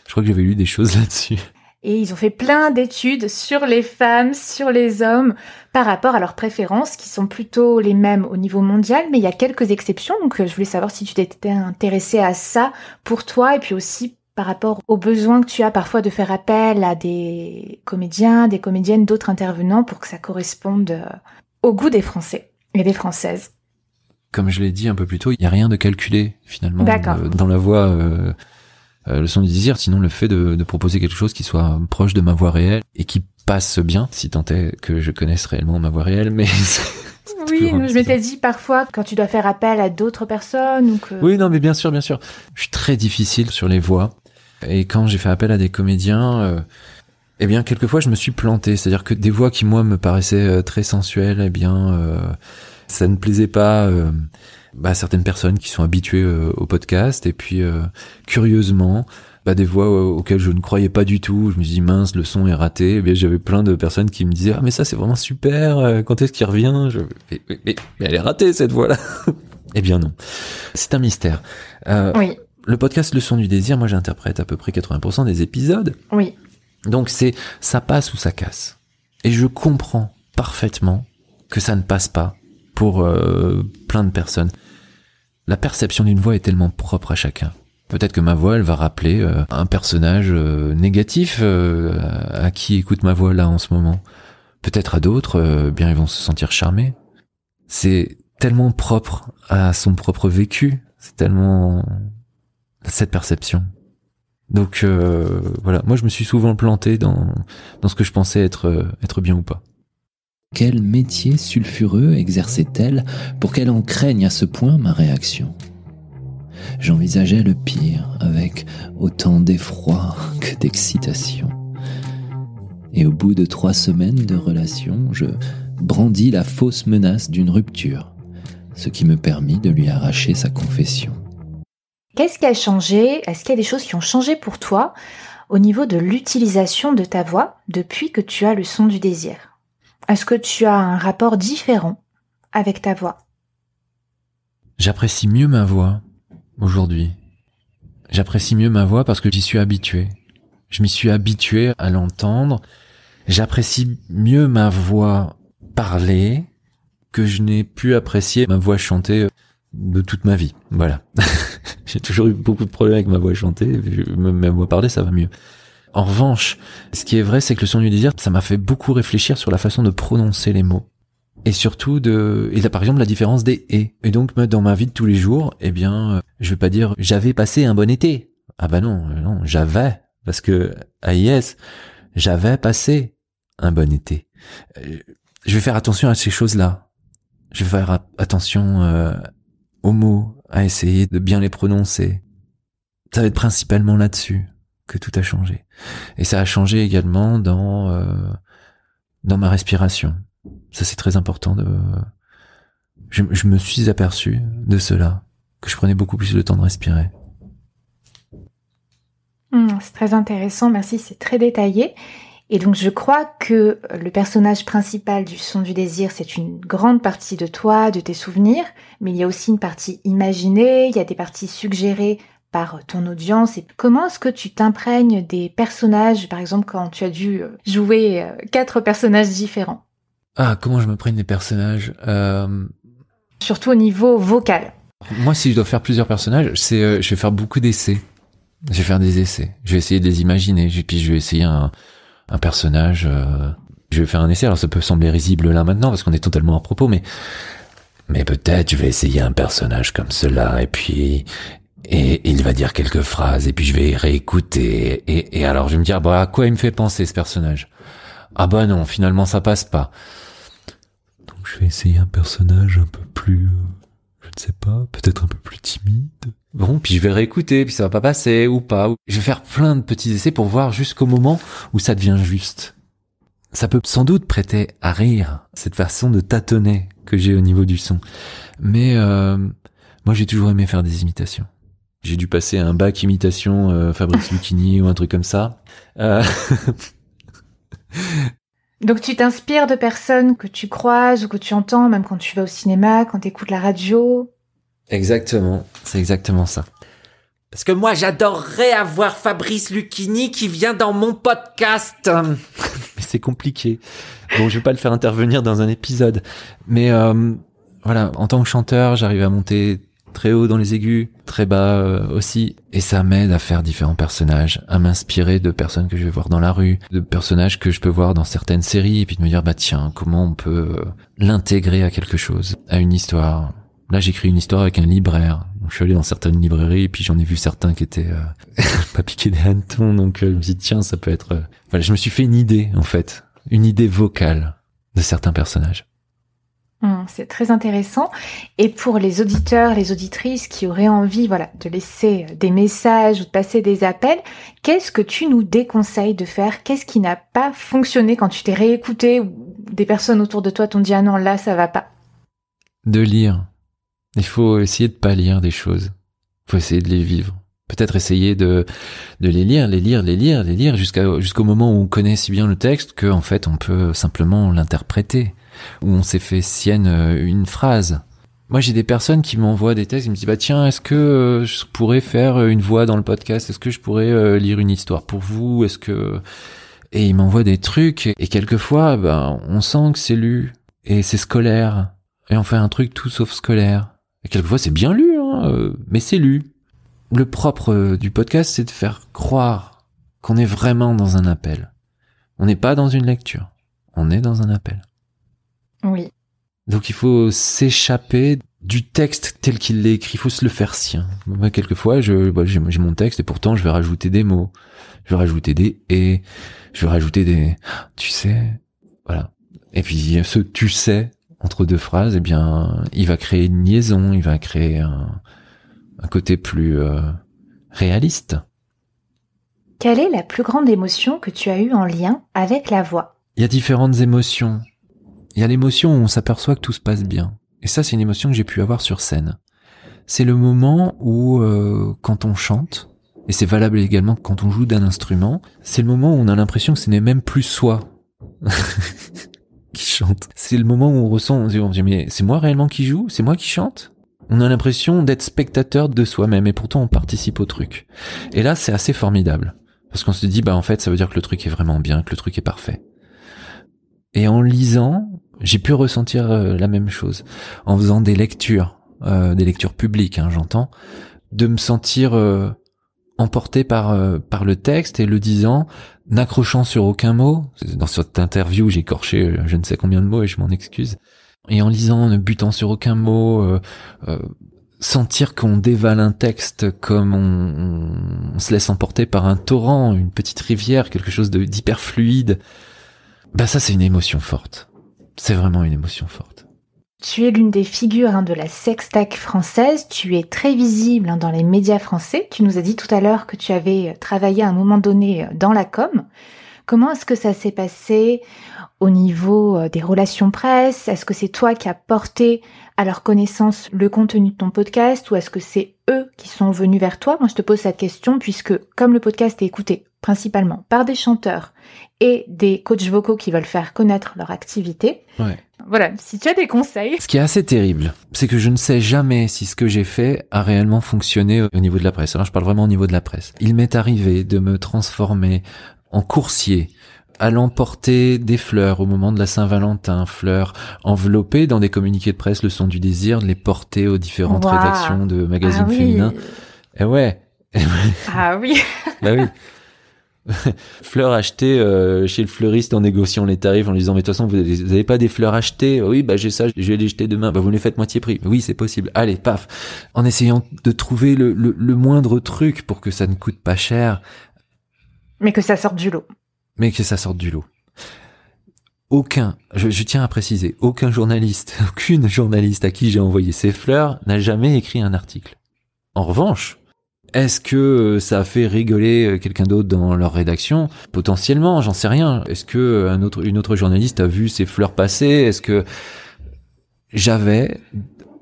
Je crois que j'avais lu des choses là-dessus. Et ils ont fait plein d'études sur les femmes, sur les hommes, par rapport à leurs préférences, qui sont plutôt les mêmes au niveau mondial, mais il y a quelques exceptions. Donc euh, je voulais savoir si tu t'étais intéressé à ça pour toi, et puis aussi par rapport aux besoins que tu as parfois de faire appel à des comédiens, des comédiennes, d'autres intervenants, pour que ça corresponde euh, au goût des Français et des Françaises. Comme je l'ai dit un peu plus tôt, il n'y a rien de calculé finalement euh, dans la voix. Euh, le son du désir, sinon le fait de, proposer quelque chose qui soit proche de ma voix réelle et qui passe bien, si tant est que je connaisse réellement ma voix réelle, mais... oui, je m'étais dit parfois quand tu dois faire appel à d'autres personnes ou que... Oui, non, mais bien sûr, bien sûr. Je suis très difficile sur les voix. Et quand j'ai fait appel à des comédiens, euh, eh bien, quelquefois, je me suis planté. C'est-à-dire que des voix qui, moi, me paraissaient euh, très sensuelles, eh bien, euh, ça ne plaisait pas euh, bah, certaines personnes qui sont habituées euh, au podcast. Et puis, euh, curieusement, bah, des voix euh, auxquelles je ne croyais pas du tout. Je me dis mince, le son est raté. Eh bien, j'avais plein de personnes qui me disaient ah mais ça c'est vraiment super. Quand est-ce qu'il revient? Je, mais, mais- mais- mais elle est ratée cette voix-là. eh bien non, c'est un mystère. Euh, Oui, Le podcast Le son du désir, moi j'interprète à peu près 80% des épisodes. oui. Donc c'est ça passe ou ça casse. Et je comprends parfaitement que ça ne passe pas pour euh, plein de personnes. La perception d'une voix est tellement propre à chacun. Peut-être que ma voix, elle va rappeler euh, un personnage euh, négatif euh, à qui écoute ma voix là en ce moment. Peut-être à d'autres, euh, bien ils vont se sentir charmés. C'est tellement propre à son propre vécu. C'est tellement cette perception. Donc euh, voilà, moi je me suis souvent planté dans, dans ce que je pensais être, euh, être bien ou pas. Quel métier sulfureux exerçait-elle pour qu'elle en craigne à ce point ma réaction? J'envisageais le pire avec autant d'effroi que d'excitation. Et au bout de trois semaines de relation, je brandis la fausse menace d'une rupture, ce qui me permit de lui arracher sa confession. Qu'est-ce qui a changé? Est-ce qu'il y a des choses qui ont changé pour toi au niveau de l'utilisation de ta voix depuis que tu as le son du désir? Est-ce que tu as un rapport différent avec ta voix J'apprécie mieux ma voix aujourd'hui. J'apprécie mieux ma voix parce que j'y suis habitué. Je m'y suis habitué à l'entendre. J'apprécie mieux ma voix parlée que je n'ai pu apprécier ma voix chantée de toute ma vie. Voilà. J'ai toujours eu beaucoup de problèmes avec ma voix chantée. Ma voix parlée, ça va mieux. En revanche, ce qui est vrai, c'est que le son du désir, ça m'a fait beaucoup réfléchir sur la façon de prononcer les mots. Et surtout de, et là, par exemple, la différence des et. Et donc, dans ma vie de tous les jours, eh bien, euh, je vais pas dire j'avais passé un bon été. Ah bah non, euh, non, j'avais. Parce que, AIS, j'avais passé un bon été. Euh, Je vais faire attention à ces choses-là. Je vais faire attention euh, aux mots, à essayer de bien les prononcer. Ça va être principalement là-dessus que tout a changé. Et ça a changé également dans, euh, dans ma respiration. Ça, c'est très important de, je, me suis aperçu de cela, que je prenais beaucoup plus le temps de respirer. Hmm, C'est très intéressant, merci, c'est très détaillé. Et donc je crois que le personnage principal du son du désir, c'est une grande partie de toi, de tes souvenirs, mais il y a aussi une partie imaginée, il y a des parties suggérées par ton audience. Et comment est-ce que tu t'imprègnes des personnages, par exemple quand tu as dû euh, jouer euh, quatre personnages différents, Ah, comment je me prenne des personnages euh, surtout au niveau vocal Moi, si je dois faire plusieurs personnages, c'est, euh, je vais faire beaucoup d'essais. Je vais faire des essais. Je vais essayer de les imaginer. Et puis, je vais essayer un, un personnage. euh, je vais faire un essai. Alors, ça peut sembler risible là maintenant parce qu'on est totalement à propos, mais mais peut-être je vais essayer un personnage comme cela et puis et il va dire quelques phrases et puis je vais réécouter et, et alors je vais me dire bah à quoi il me fait penser ce personnage? Ah bah non finalement ça passe pas donc je vais essayer un personnage un peu plus euh, je ne sais pas, peut-être un peu plus timide. Bon, puis je vais réécouter, puis ça va pas passer ou pas. Je vais faire plein de petits essais pour voir jusqu'au moment où ça devient juste. Ça peut sans doute prêter à rire, cette façon de tâtonner que j'ai au niveau du son. Mais euh, moi, j'ai toujours aimé faire des imitations. J'ai dû passer un bac imitation euh, Fabrice Lucchini ou un truc comme ça. Euh, Donc tu t'inspires de personnes que tu croises ou que tu entends, même quand tu vas au cinéma, quand tu écoutes la radio? exactement, c'est exactement ça. Parce que moi, j'adorerais avoir Fabrice Lucchini qui vient dans mon podcast. mais c'est compliqué. Bon, je vais pas le faire intervenir dans un épisode, mais euh, voilà, en tant que chanteur, j'arrive à monter très haut dans les aigus, très bas euh, aussi, et ça m'aide à faire différents personnages, à m'inspirer de personnes que je vais voir dans la rue, de personnages que je peux voir dans certaines séries, et puis de me dire bah tiens, comment on peut euh, l'intégrer à quelque chose, à une histoire. Là, j'écris une histoire avec un libraire. Donc, je suis allé dans certaines librairies, et puis j'en ai vu certains qui étaient euh, pas piqués des hannetons, donc euh, je me suis dit tiens, ça peut être. euh, Voilà, je me suis fait une idée en fait, une idée vocale de certains personnages. Hum, c'est très intéressant. Et pour les auditeurs, les auditrices qui auraient envie, voilà, de laisser des messages ou de passer des appels, qu'est-ce que tu nous déconseilles de faire? Qu'est-ce qui n'a pas fonctionné quand tu t'es réécouté ou des personnes autour de toi t'ont dit ah non là ça va pas? De lire. Il faut essayer de pas lire des choses. Il faut essayer de les vivre. Peut-être essayer de, de les lire, les lire, les lire, les lire jusqu'au moment où on connaît si bien le texte qu'en fait on peut simplement l'interpréter où on s'est fait sienne euh, une phrase. Moi, j'ai des personnes qui m'envoient des textes, ils me disent, bah tiens, est-ce que euh, je pourrais faire euh, une voix dans le podcast? Est-ce que je pourrais lire une histoire pour vous? Est-ce que... Et ils m'envoient des trucs, et quelquefois, ben, on sent que c'est lu, et c'est scolaire, et on fait un truc tout sauf scolaire. Et quelquefois, c'est bien lu, hein, mais c'est lu. Le propre du podcast, c'est de faire croire qu'on est vraiment dans un appel. On n'est pas dans une lecture, on est dans un appel. Oui. Donc il faut s'échapper du texte tel qu'il l'est écrit, il faut se le faire sien. Moi, quelquefois, je, bah, j'ai, mon texte et pourtant je vais rajouter des mots, je vais rajouter des et, je vais rajouter des, tu sais, voilà. Et puis ce tu sais entre deux phrases, eh bien, il va créer une liaison, il va créer un, un côté plus euh, réaliste. Quelle est la plus grande émotion que tu as eue en lien avec la voix? Il y a différentes émotions. Il y a l'émotion où on s'aperçoit que tout se passe bien. Et ça, c'est une émotion que j'ai pu avoir sur scène. C'est le moment où, euh, quand on chante, et c'est valable également quand on joue d'un instrument, c'est le moment où on a l'impression que ce n'est même plus soi qui chante. C'est le moment où on ressent, on se dit, mais c'est moi réellement qui joue? C'est moi qui chante? On a l'impression d'être spectateur de soi-même et pourtant on participe au truc. Et là, c'est assez formidable. Parce qu'on se dit, bah en fait, ça veut dire que le truc est vraiment bien, que le truc est parfait. Et en lisant, j'ai pu ressentir euh, la même chose en faisant des lectures, euh, des lectures publiques, hein, j'entends, de me sentir euh, emporté par par le texte et le disant, n'accrochant sur aucun mot. Dans cette interview, j'ai écorché je ne sais combien de mots et je m'en excuse. Et en lisant, ne butant sur aucun mot, sentir qu'on dévale un texte comme on, on, se laisse emporter par un torrent, une petite rivière, quelque chose d'hyper fluide. Bah ça c'est une émotion forte. C'est vraiment une émotion forte. Tu es l'une des figures hein, de la sextac française, tu es très visible hein, dans les médias français. Tu nous as dit tout à l'heure que tu avais travaillé à un moment donné euh, dans la com. Comment est-ce que ça s'est passé au niveau euh, des relations presse? Est-ce que c'est toi qui as porté à leur connaissance le contenu de ton podcast? Ou est-ce que c'est eux qui sont venus vers toi? Moi, je te pose cette question puisque comme le podcast est écouté principalement par des chanteurs et des coachs vocaux qui veulent faire connaître leur activité. Voilà, si tu as des conseils. Ce qui est assez terrible, c'est que je ne sais jamais si ce que j'ai fait a réellement fonctionné au niveau de la presse. Alors je parle vraiment au niveau de la presse. Il m'est arrivé de me transformer en coursier allant porter des fleurs au moment de la Saint-Valentin, fleurs enveloppées dans des communiqués de presse, le son du désir, de les porter aux différentes rédactions de magazines ah féminins. Et ouais. ah oui. bah oui. fleurs achetées euh, chez le fleuriste en négociant les tarifs en lui disant mais de toute façon vous n'avez pas des fleurs achetées. Oui bah j'ai ça je vais les jeter demain. Bah vous les faites moitié prix. Oui c'est possible. Allez paf. En essayant de trouver le, le, moindre truc pour que ça ne coûte pas cher. Mais que ça sorte du lot. Mais que ça sorte du lot. Aucun, je, je tiens à préciser, aucun journaliste, aucune journaliste à qui j'ai envoyé ces fleurs n'a jamais écrit un article. En revanche, est-ce que euh, ça a fait rigoler euh, quelqu'un d'autre dans leur rédaction? Potentiellement, j'en sais rien. Est-ce que euh, autre, une autre journaliste a vu ces fleurs passer? Est-ce que j'avais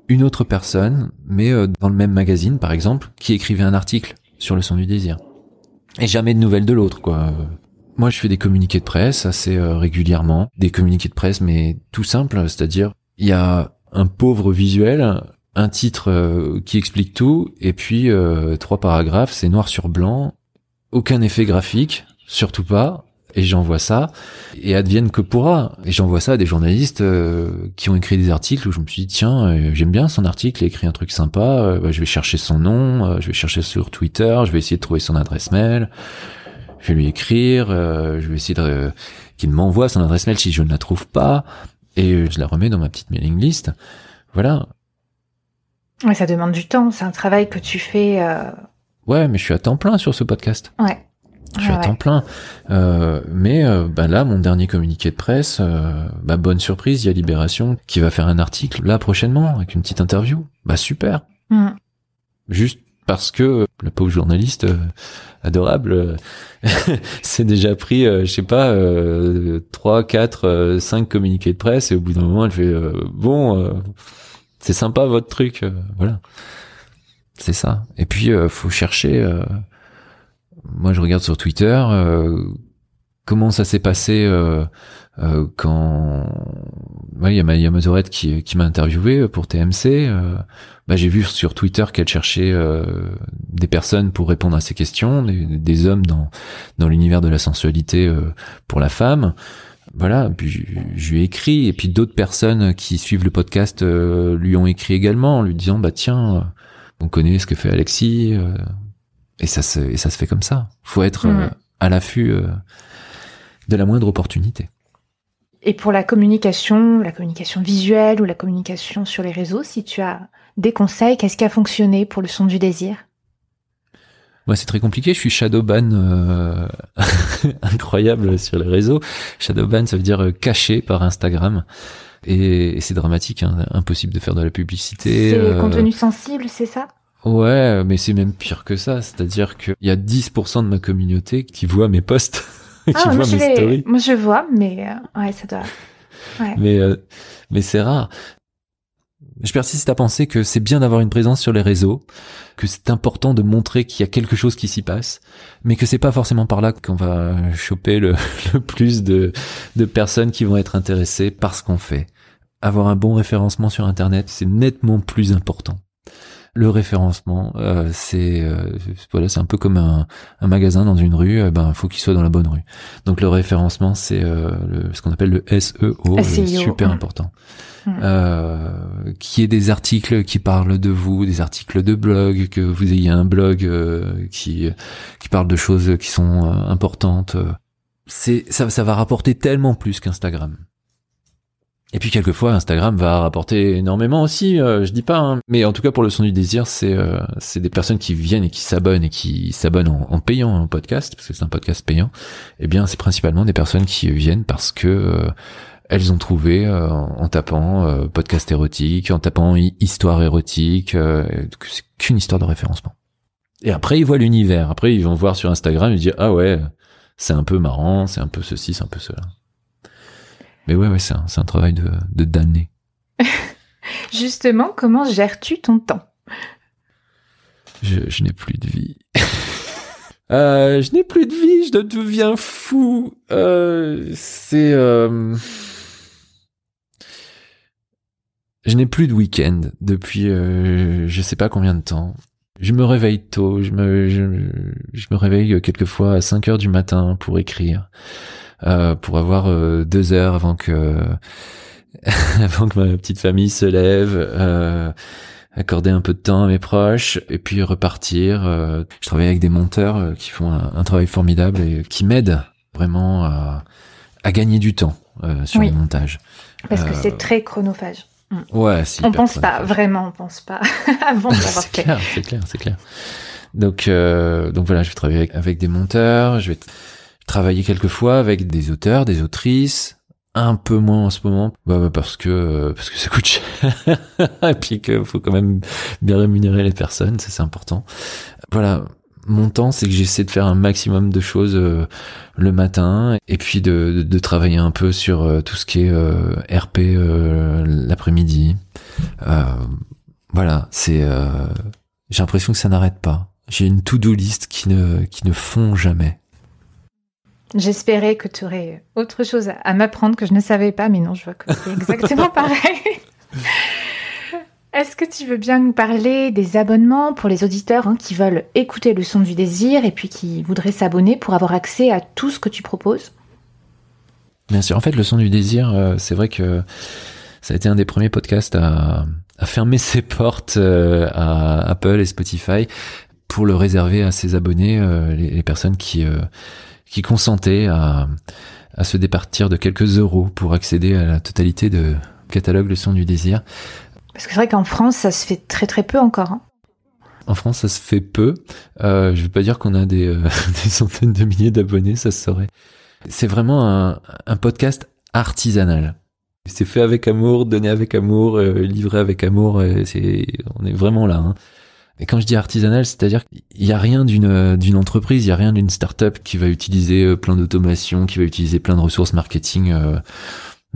une autre personne, mais dans le même magazine, par exemple, qui écrivait un article sur le son du désir? Et jamais de nouvelles de l'autre, quoi. Moi, je fais des communiqués de presse assez régulièrement, des communiqués de presse, mais tout simple, c'est-à-dire il y a un pauvre visuel un titre euh, qui explique tout, et puis euh, trois paragraphes, c'est noir sur blanc, aucun effet graphique, surtout pas, et j'envoie ça, et advienne que pourra. Et j'envoie ça à des journalistes euh, qui ont écrit des articles où je me suis dit, tiens, j'aime bien son article, il a écrit un truc sympa, bah, je vais chercher son nom, je vais chercher sur Twitter, je vais essayer de trouver son adresse mail, je vais lui écrire, je vais essayer de qu'il m'envoie son adresse mail si je ne la trouve pas, et je la remets dans ma petite mailing list. Voilà, Ouais, ça demande du temps. C'est un travail que tu fais. Euh... Ouais, mais je suis à temps plein sur ce podcast. Ouais. Je suis Ah à temps plein. Euh, mais euh, bah là, mon dernier communiqué de presse, euh, bah, bonne surprise, il y a Libération qui va faire un article là prochainement avec une petite interview. Bah super. Mm. Juste parce que le pauvre journaliste adorable s'est déjà pris, je sais pas, 3, 4, 5 communiqués de presse et au bout d'un moment, elle fait bon, c'est sympa votre truc, euh, voilà. C'est ça. Et puis, euh, faut chercher. euh, moi, je regarde sur Twitter euh, comment ça s'est passé quand. Il y a, qui, m'a interviewé pour TMC. bah, j'ai vu sur Twitter qu'elle cherchait des personnes pour répondre à ces questions, des, hommes dans l'univers de la sensualité pour la femme. Voilà, puis je, je lui ai écrit et puis d'autres personnes qui suivent le podcast euh, lui ont écrit également en lui disant bah tiens, euh, on connaît ce que fait Alexis euh, et ça se et ça se fait comme ça. Faut être Mhm. euh, à l'affût euh, de la moindre opportunité. Et pour la communication, la communication visuelle ou la communication sur les réseaux, si tu as des conseils, qu'est-ce qui a fonctionné pour le son du désir? Moi, c'est très compliqué. Je suis shadowban euh, incroyable sur les réseaux. Shadowban, ça veut dire euh, caché par Instagram. Et, et c'est dramatique, hein, impossible de faire de la publicité. C'est euh, contenu sensible, c'est ça? Ouais, mais c'est même pire que ça. C'est-à-dire qu'il y a 10% de ma communauté qui voit mes posts, qui Ah, moi voit je, mes stories. moi je vois, mais euh, ouais, ça doit. Ouais. Mais, euh, mais c'est rare. Je persiste à penser que c'est bien d'avoir une présence sur les réseaux, que c'est important de montrer qu'il y a quelque chose qui s'y passe, mais que c'est pas forcément par là qu'on va choper le, le plus de, de personnes qui vont être intéressées par ce qu'on fait. Avoir un bon référencement sur Internet, c'est nettement plus important. Le référencement, euh, c'est euh, voilà, c'est un peu comme un, un magasin dans une rue. euh, ben, faut qu'il soit dans la bonne rue. Donc le référencement, c'est euh, ce qu'on appelle le SEO, SEO, super important. Mm. Euh, qui est des articles qui parlent de vous, des articles de blog, que vous ayez un blog euh, qui qui parle de choses qui sont euh, importantes. C'est ça, ça va rapporter tellement plus qu'Instagram. Et puis quelquefois Instagram va rapporter énormément aussi, euh, je dis pas, hein. mais en tout cas pour le son du désir, c'est euh, c'est des personnes qui viennent et qui s'abonnent et qui s'abonnent en, en payant un podcast parce que c'est un podcast payant. Eh bien, c'est principalement des personnes qui viennent parce que euh, elles ont trouvé euh, en tapant euh, podcast érotique, en tapant hi- histoire érotique, euh, c'est qu'une histoire de référencement. Et après ils voient l'univers. Après ils vont voir sur Instagram et dire ah ouais, c'est un peu marrant, c'est un peu ceci, c'est un peu cela. Mais ouais, ouais, c'est un, c'est un travail de, de damné. Justement, comment gères-tu ton temps? Je, je n'ai plus de vie. Euh, je n'ai plus de vie, je deviens fou. Euh, c'est... euh, Je n'ai plus de week-end depuis euh, je sais pas combien de temps. Je me réveille tôt, je me, je, je me réveille quelquefois à 5 heures du matin pour écrire, euh, pour avoir euh, deux heures avant que avant que ma petite famille se lève, euh, accorder un peu de temps à mes proches et puis repartir. euh. je travaille avec des monteurs euh, qui font un, un travail formidable et qui m'aident vraiment à, à gagner du temps euh, sur Oui. les montages. Parce que Euh, c'est très chronophage. Ouais, c'est On pense pas, vraiment, on pense pas avant c'est fait. clair, c'est clair, c'est clair. Donc, euh, donc voilà, je vais travailler avec, avec des monteurs, je vais travailler quelquefois avec des auteurs, des autrices, un peu moins en ce moment, bah, bah, parce que euh, parce que ça coûte cher, et puis qu'il faut quand même bien rémunérer les personnes, ça c'est important. Voilà, mon temps, c'est que j'essaie de faire un maximum de choses euh, le matin, et puis de, de, de travailler un peu sur euh, tout ce qui est euh, RP l'après-midi. Voilà, c'est. j'ai l'impression que ça n'arrête pas. J'ai une to-do list qui ne qui ne fond jamais. J'espérais que tu aurais autre chose à- à m'apprendre que je ne savais pas, mais non, je vois que c'est exactement pareil. Est-ce que tu veux bien nous parler des abonnements pour les auditeurs hein, qui veulent écouter le son du désir et puis qui voudraient s'abonner pour avoir accès à tout ce que tu proposes? Bien sûr, en fait, le son du désir, euh, c'est vrai que ça a été un des premiers podcasts à, fermer ses portes euh, à Apple et Spotify pour le réserver à ses abonnés, euh, les, personnes qui qui consentaient à à se départir de quelques euros pour accéder à la totalité de catalogue le son du désir. Parce que c'est vrai qu'en France, ça se fait très très peu encore. hein. En France, ça se fait peu. Euh, je veux pas dire qu'on a des, euh, des centaines de milliers d'abonnés, ça se saurait. C'est vraiment un, podcast artisanal. C'est fait avec amour, donné avec amour, euh, livré avec amour. c'est, on est vraiment là. hein. Et quand je dis artisanal, c'est-à-dire qu'il n'y a rien d'une d'une entreprise, il y a rien d'une start-up qui va utiliser plein d'automation, qui va utiliser plein de ressources marketing.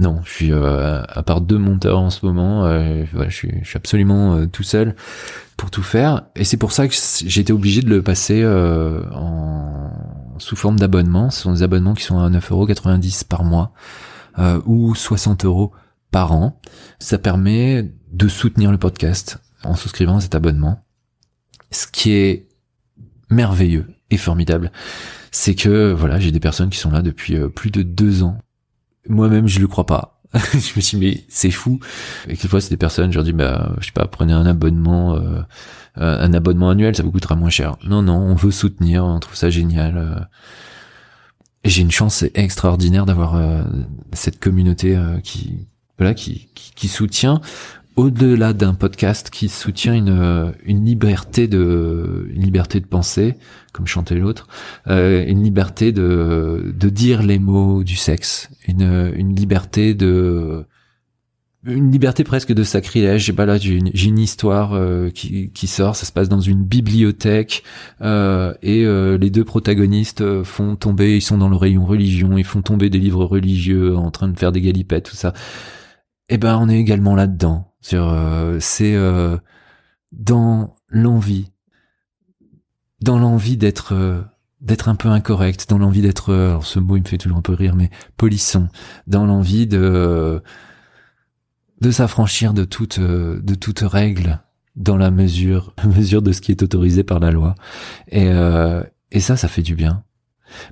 Non, je suis euh, à part deux monteurs en ce moment, euh, voilà, je suis, absolument euh, tout seul pour tout faire. Et c'est pour ça que j'ai été obligé de le passer euh, en sous forme d'abonnement. Ce sont des abonnements qui sont à 9,90€ par mois ou 60 euros par an. Ça permet de soutenir le podcast en souscrivant à cet abonnement. Ce qui est merveilleux et formidable, c'est que voilà, j'ai des personnes qui sont là depuis plus de deux ans. Moi-même, je le crois pas. je me suis dit, mais c'est fou. Et quelquefois, c'est des personnes, je leur dis, bah, je sais pas, prenez un abonnement, euh, un abonnement annuel, ça vous coûtera moins cher. Non, non, on veut soutenir, on trouve ça génial. euh. J'ai une chance extraordinaire d'avoir euh, cette communauté euh, qui, voilà, qui, qui, qui soutient au-delà d'un podcast qui soutient une, euh, une liberté de une liberté de penser comme chantait l'autre euh, une liberté de de dire les mots du sexe une une liberté de une liberté presque de sacrilège. J'ai pas là, j'ai une, une histoire euh, qui, qui sort. Ça se passe dans une bibliothèque euh, et euh, les deux protagonistes font tomber. Ils sont dans le rayon religion. Ils font tomber des livres religieux en train de faire des galipettes, tout ça. Et ben, on est également là-dedans. Euh, c'est euh, dans l'envie, dans l'envie d'être euh, d'être un peu incorrect, dans l'envie d'être, alors ce mot il me fait toujours un peu rire, mais polisson, dans l'envie de de s'affranchir de toute de toute règle dans la mesure mesure de ce qui est autorisé par la loi. Et euh, et ça ça fait du bien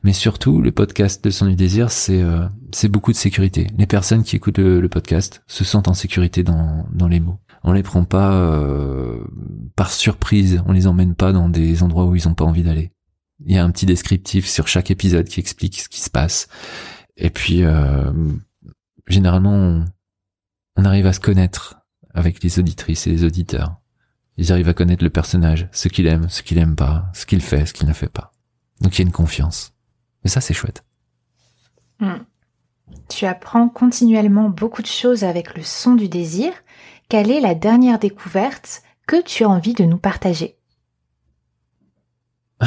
mais surtout le podcast de son du désir c'est euh, beaucoup de sécurité. Les personnes qui écoutent le, le podcast se sentent en sécurité dans dans les mots. On les prend pas euh, par surprise. On les emmène pas dans des endroits où ils ont pas envie d'aller. Il y a un petit descriptif sur chaque épisode qui explique ce qui se passe. Et puis euh, généralement on, on arrive à se connaître avec les auditrices et les auditeurs. Ils arrivent à connaître le personnage, ce qu'il aime, ce qu'il aime pas, ce qu'il fait, ce qu'il ne fait pas. Donc il y a une confiance. Et ça, c'est chouette. Hmm. Tu apprends continuellement beaucoup de choses avec le son du désir. Quelle est la dernière découverte que tu as envie de nous partager?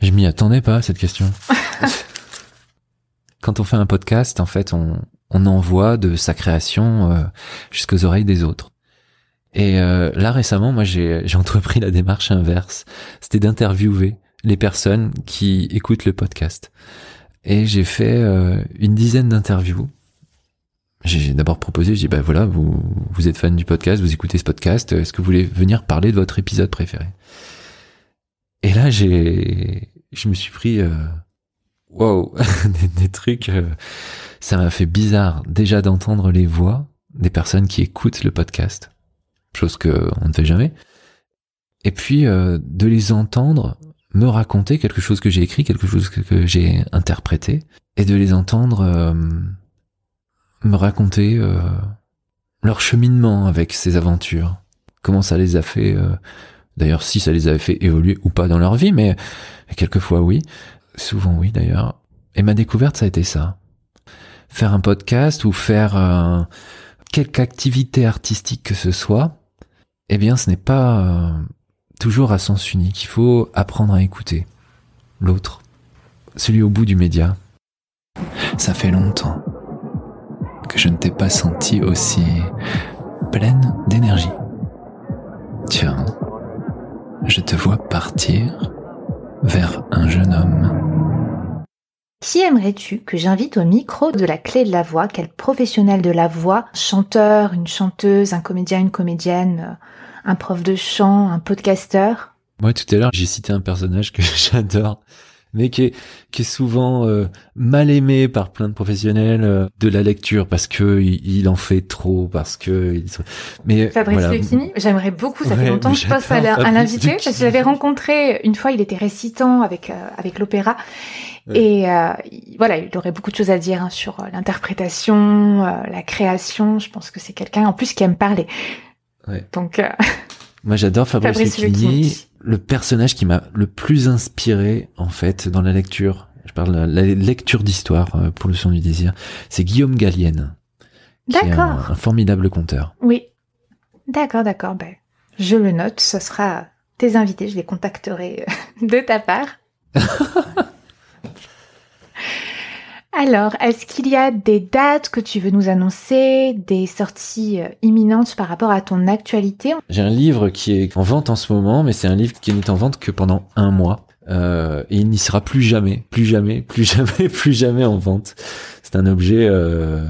Je m'y attendais pas cette question. Quand on fait un podcast, en fait, on, on envoie de sa création euh, jusqu'aux oreilles des autres. Et euh, là récemment, moi, j'ai entrepris la démarche inverse. C'était d'interviewer les personnes qui écoutent le podcast. Et j'ai fait euh, une dizaine d'interviews. J'ai d'abord proposé, j'ai dit, bah voilà, vous, vous êtes fan du podcast, vous écoutez ce podcast, est-ce que vous voulez venir parler de votre épisode préféré? Et là, j'ai, je me suis pris, euh, wow, des, des trucs, euh, ça m'a fait bizarre déjà d'entendre les voix des personnes qui écoutent le podcast, chose que on ne fait jamais. Et puis euh, de les entendre me raconter quelque chose que j'ai écrit, quelque chose que, que j'ai interprété, et de les entendre euh, me raconter euh, leur cheminement avec ces aventures, comment ça les a fait, euh, d'ailleurs si ça les avait fait évoluer ou pas dans leur vie, mais quelquefois oui, souvent oui d'ailleurs. Et ma découverte ça a été ça, faire un podcast ou faire euh, quelque activité artistique que ce soit, eh bien ce n'est pas euh, toujours à sens unique. Il faut apprendre à écouter l'autre, celui au bout du média. Ça fait longtemps que je ne t'ai pas senti aussi pleine d'énergie. Tiens, je te vois partir vers un jeune homme. Qui aimerais-tu que j'invite au micro de la clé de la voix? Quel professionnel de la voix? Chanteur, une chanteuse, un comédien, une comédienne, euh, un prof de chant, un podcasteur? Moi tout à l'heure j'ai cité un personnage que j'adore, mais qui est, qui est souvent euh, mal aimé par plein de professionnels euh, de la lecture parce que il, il en fait trop, parce que il... mais Fabrice voilà. Lucchini, j'aimerais beaucoup, ça fait longtemps que je pense à j'adore l'in- à Fabrice l'inviter, parce que je l'avais rencontré une fois, il était récitant avec, euh, avec l'opéra, Et euh, il- voilà, il aurait beaucoup de choses à dire hein, sur euh, l'interprétation, euh, la création, je pense que c'est quelqu'un en plus qui aime parler. Ouais. Donc, euh, Moi, j'adore Fabrice, Fabrice Lucchini. Le personnage qui m'a le plus inspiré, en fait, dans la lecture, je parle de la, lecture d'histoire pour le son du désir, c'est Guillaume Gallienne. qui est un, d'accord. un formidable conteur. Oui. D'accord, d'accord. Ben, je le note. Ce sera tes invités. Je les contacterai de ta part. Alors, est-ce qu'il y a des dates que tu veux nous annoncer, des sorties euh, imminentes par rapport à ton actualité? J'ai un livre qui est en vente en ce moment, mais c'est un livre qui n'est en vente que pendant un mois. Euh, et il n'y sera plus jamais, plus jamais, plus jamais, plus jamais en vente. C'est un objet euh,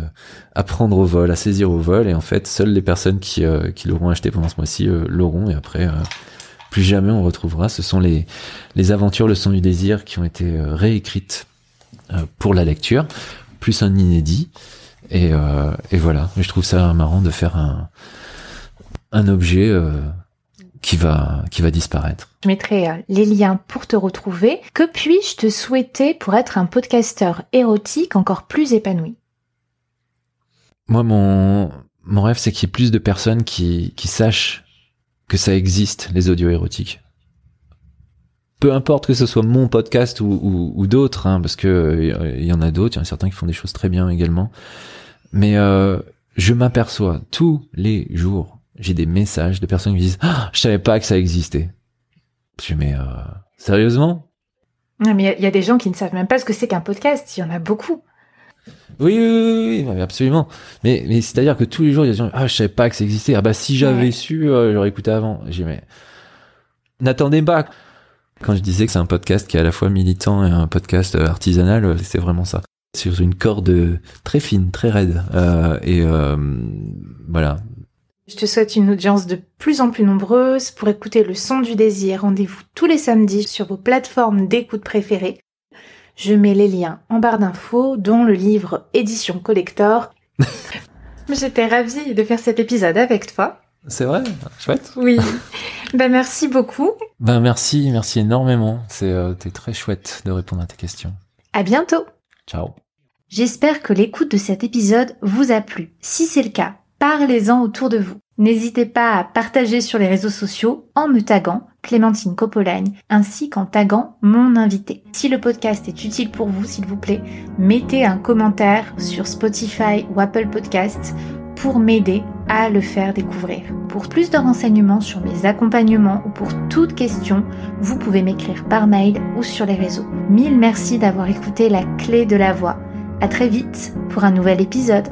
à prendre au vol, à saisir au vol, et en fait, seules les personnes qui, qui l'auront acheté pendant ce mois-ci l'auront, et après, plus jamais on retrouvera. Ce sont les, les aventures, le son du désir qui ont été euh, réécrites euh, pour la lecture, plus un inédit. Et, euh, et voilà, je trouve ça marrant de faire un, un objet euh, qui va qui va disparaître. Je mettrai les liens pour te retrouver. Que puis-je te souhaiter pour être un podcasteur érotique encore plus épanoui? Moi, mon mon rêve, c'est qu'il y ait plus de personnes qui qui sachent que ça existe les audios érotiques. Peu importe que ce soit mon podcast ou, d'autres, hein, parce que euh, il y en a d'autres, il y en a certains qui font des choses très bien également. Mais euh, je m'aperçois tous les jours, j'ai des messages de personnes qui me disent ah, je savais pas que ça existait. Je mais euh, sérieusement? Non, mais il y y, a des gens qui ne savent même pas ce que c'est qu'un podcast. Il y en a beaucoup. Oui, oui, oui, oui, absolument. Mais, mais c'est-à-dire que tous les jours, il y a des gens, ah, je savais pas que ça existait. Ah bah, si j'avais Ouais. su, euh, j'aurais écouté avant. J'ai dit, mais, n'attendez pas. Quand je disais que c'est un podcast qui est à la fois militant et un podcast euh, artisanal, euh, c'est vraiment ça. Sur une corde très fine, très raide. Euh, et euh, voilà. Je te souhaite une audience de plus en plus nombreuse pour écouter le son du désir. Rendez-vous tous les samedis sur vos plateformes d'écoute préférées. Je mets les liens en barre d'infos, dont le livre Édition Collector. J'étais ravie de faire cet épisode avec toi. C'est vrai, chouette. Oui. ben merci beaucoup. Ben merci, merci énormément. C'est euh, t'es très chouette de répondre à tes questions. À bientôt. Ciao. J'espère que l'écoute de cet épisode vous a plu. Si c'est le cas, parlez-en autour de vous. N'hésitez pas à partager sur les réseaux sociaux en me taguant Clémentine Copolagne ainsi qu'en taguant mon invité. Si le podcast est utile pour vous, s'il vous plaît, mettez un commentaire sur Spotify ou Apple Podcasts pour m'aider à le faire découvrir. Pour plus de renseignements sur mes accompagnements ou pour toute question, vous pouvez m'écrire par mail ou sur les réseaux. Mille merci d'avoir écouté la clé de la voix. À très vite pour un nouvel épisode.